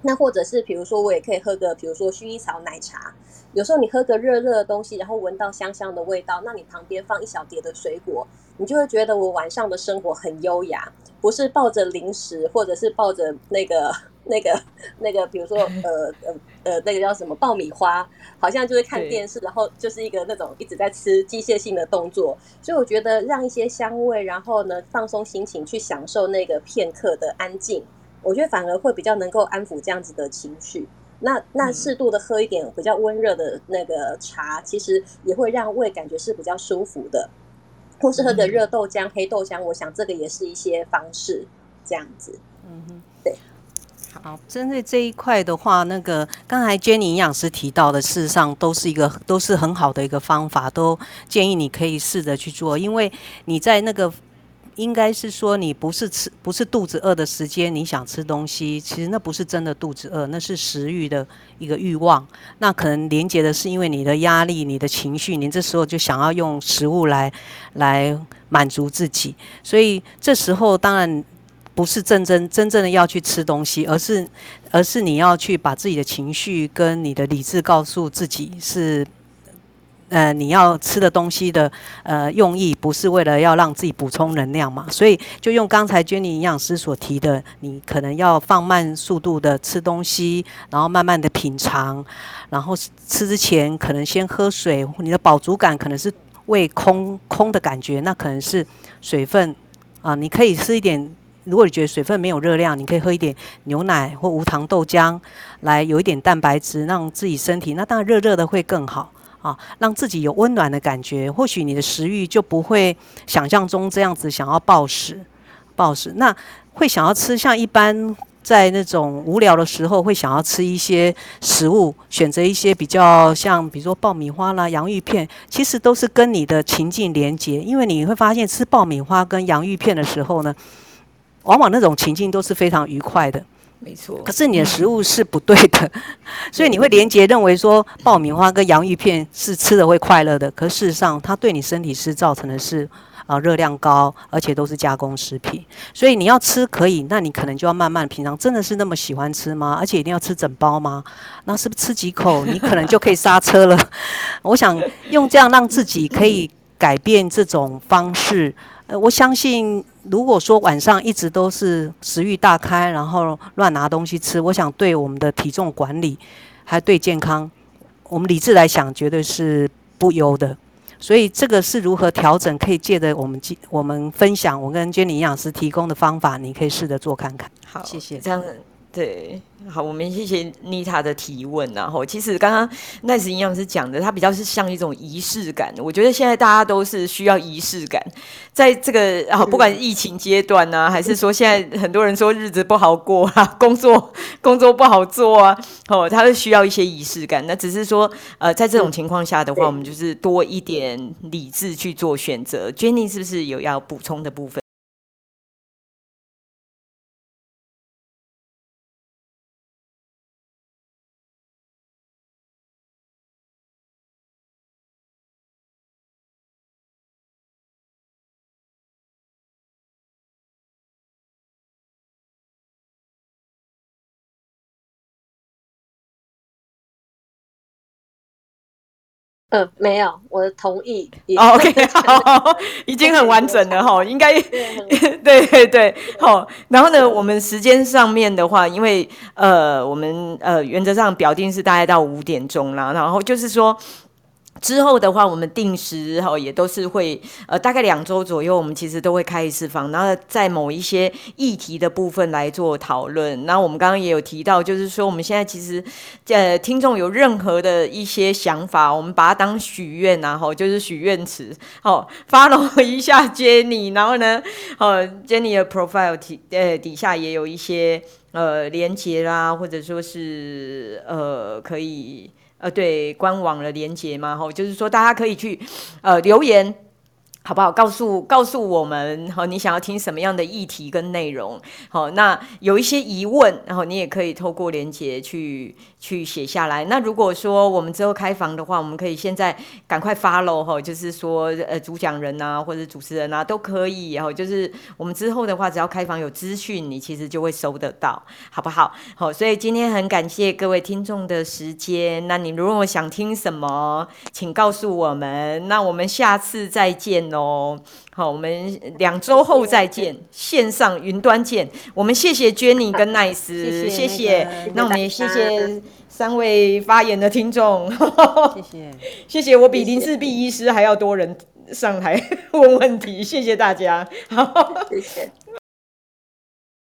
S4: 那或者是比如说我也可以喝个，比如说薰衣草奶茶。有时候你喝个热热的东西，然后闻到香香的味道，那你旁边放一小碟的水果，你就会觉得我晚上的生活很优雅。不是抱着零食，或者是抱着那个、那个、那个，比如说 <laughs> 呃呃呃，那个叫什么爆米花，好像就是看电视，然后就是一个那种一直在吃机械性的动作。所以我觉得让一些香味，然后呢放松心情，去享受那个片刻的安静，我觉得反而会比较能够安抚这样子的情绪。那那适度的喝一点比较温热的那个茶，其实也会让胃感觉是比较舒服的。或是喝个热豆浆、嗯、黑豆浆，我想这个也是一些方式，这样子。嗯哼，对。
S2: 好，针对这一块的话，那个刚才 Jenny 营养师提到的，事实上都是一个都是很好的一个方法，都建议你可以试着去做，因为你在那个。应该是说，你不是吃，不是肚子饿的时间，你想吃东西，其实那不是真的肚子饿，那是食欲的一个欲望。那可能连接的是因为你的压力、你的情绪，你这时候就想要用食物来来满足自己。所以这时候当然不是真正真正的要去吃东西，而是而是你要去把自己的情绪跟你的理智告诉自己是。呃，你要吃的东西的呃用意不是为了要让自己补充能量嘛？所以就用刚才 Jenny 营养师所提的，你可能要放慢速度的吃东西，然后慢慢的品尝，然后吃之前可能先喝水，你的饱足感可能是胃空空的感觉，那可能是水分啊。你可以吃一点，如果你觉得水分没有热量，你可以喝一点牛奶或无糖豆浆，来有一点蛋白质，让自己身体那当然热热的会更好啊，让自己有温暖的感觉。或许你的食欲就不会想象中这样子想要暴食，暴食那会想要吃像一般。在那种无聊的时候，会想要吃一些食物，选择一些比较像，比如说爆米花啦、洋芋片，其实都是跟你的情境连接。因为你会发现，吃爆米花跟洋芋片的时候呢，往往那种情境都是非常愉快的。
S1: 没错。可
S2: 是你的食物是不对的，<laughs> 所以你会连接认为说爆米花跟洋芋片是吃的会快乐的，可事实上它对你身体是造成的是。啊，热量高，而且都是加工食品，所以你要吃可以，那你可能就要慢慢平常。真的是那么喜欢吃吗？而且一定要吃整包吗？那是不是吃几口，你可能就可以刹车了？<laughs> 我想用这样让自己可以改变这种方式。呃，我相信，如果说晚上一直都是食欲大开，然后乱拿东西吃，我想对我们的体重管理，还对健康，我们理智来想，绝对是不优的。所以这个是如何调整？可以借着我们我们分享，我跟 Jenny 营养师提供的方法，你可以试着做看看。
S1: 好，
S2: 谢谢。
S1: 这样子。对，好，我们谢谢妮塔的提问。然后，其实刚刚 Nice 营养师讲的，它比较是像一种仪式感。我觉得现在大家都是需要仪式感，在这个啊，不管疫情阶段呢、啊，还是说现在很多人说日子不好过啊，工作 <laughs> 工作不好做啊，哦，他是需要一些仪式感。那只是说，呃，在这种情况下的话，我们就是多一点理智去做选择。Jenny 是不是有要补充的部分？
S4: 嗯，没有，我的同意。
S1: 哦、OK，好，已经很完整了哈，应该对 <laughs> 对对，好。然后呢，我们时间上面的话，因为呃，我们呃原则上表定是大概到五点钟啦，然后就是说。之后的话，我们定时哈也都是会呃大概两周左右，我们其实都会开一次房，然后在某一些议题的部分来做讨论。那我们刚刚也有提到，就是说我们现在其实呃听众有任何的一些想法，我们把它当许愿呐，吼，就是许愿池，好，follow 一下 Jenny，然后呢，<laughs> 呃 Jenny 的 profile 底呃底下也有一些呃连接啦，或者说是呃可以。呃，对，官网的连接嘛，吼，就是说大家可以去呃留言。好不好？告诉告诉我们，好，你想要听什么样的议题跟内容？好，那有一些疑问，然后你也可以透过连结去去写下来。那如果说我们之后开房的话，我们可以现在赶快 follow 哈，就是说呃主讲人啊或者主持人啊都可以，然后就是我们之后的话，只要开房有资讯，你其实就会收得到，好不好？好，所以今天很感谢各位听众的时间。那你如果想听什么，请告诉我们。那我们下次再见喽哦，好，我们两周后再见，线上云端见。我们谢谢 Jenny 跟 Nice，<laughs> 谢谢，谢谢。那我们也谢谢三位发言的听众，谢谢，<laughs> 谢谢。我比林氏璧医师还要多人上台 <laughs> 问问题，谢谢大家，好，谢谢。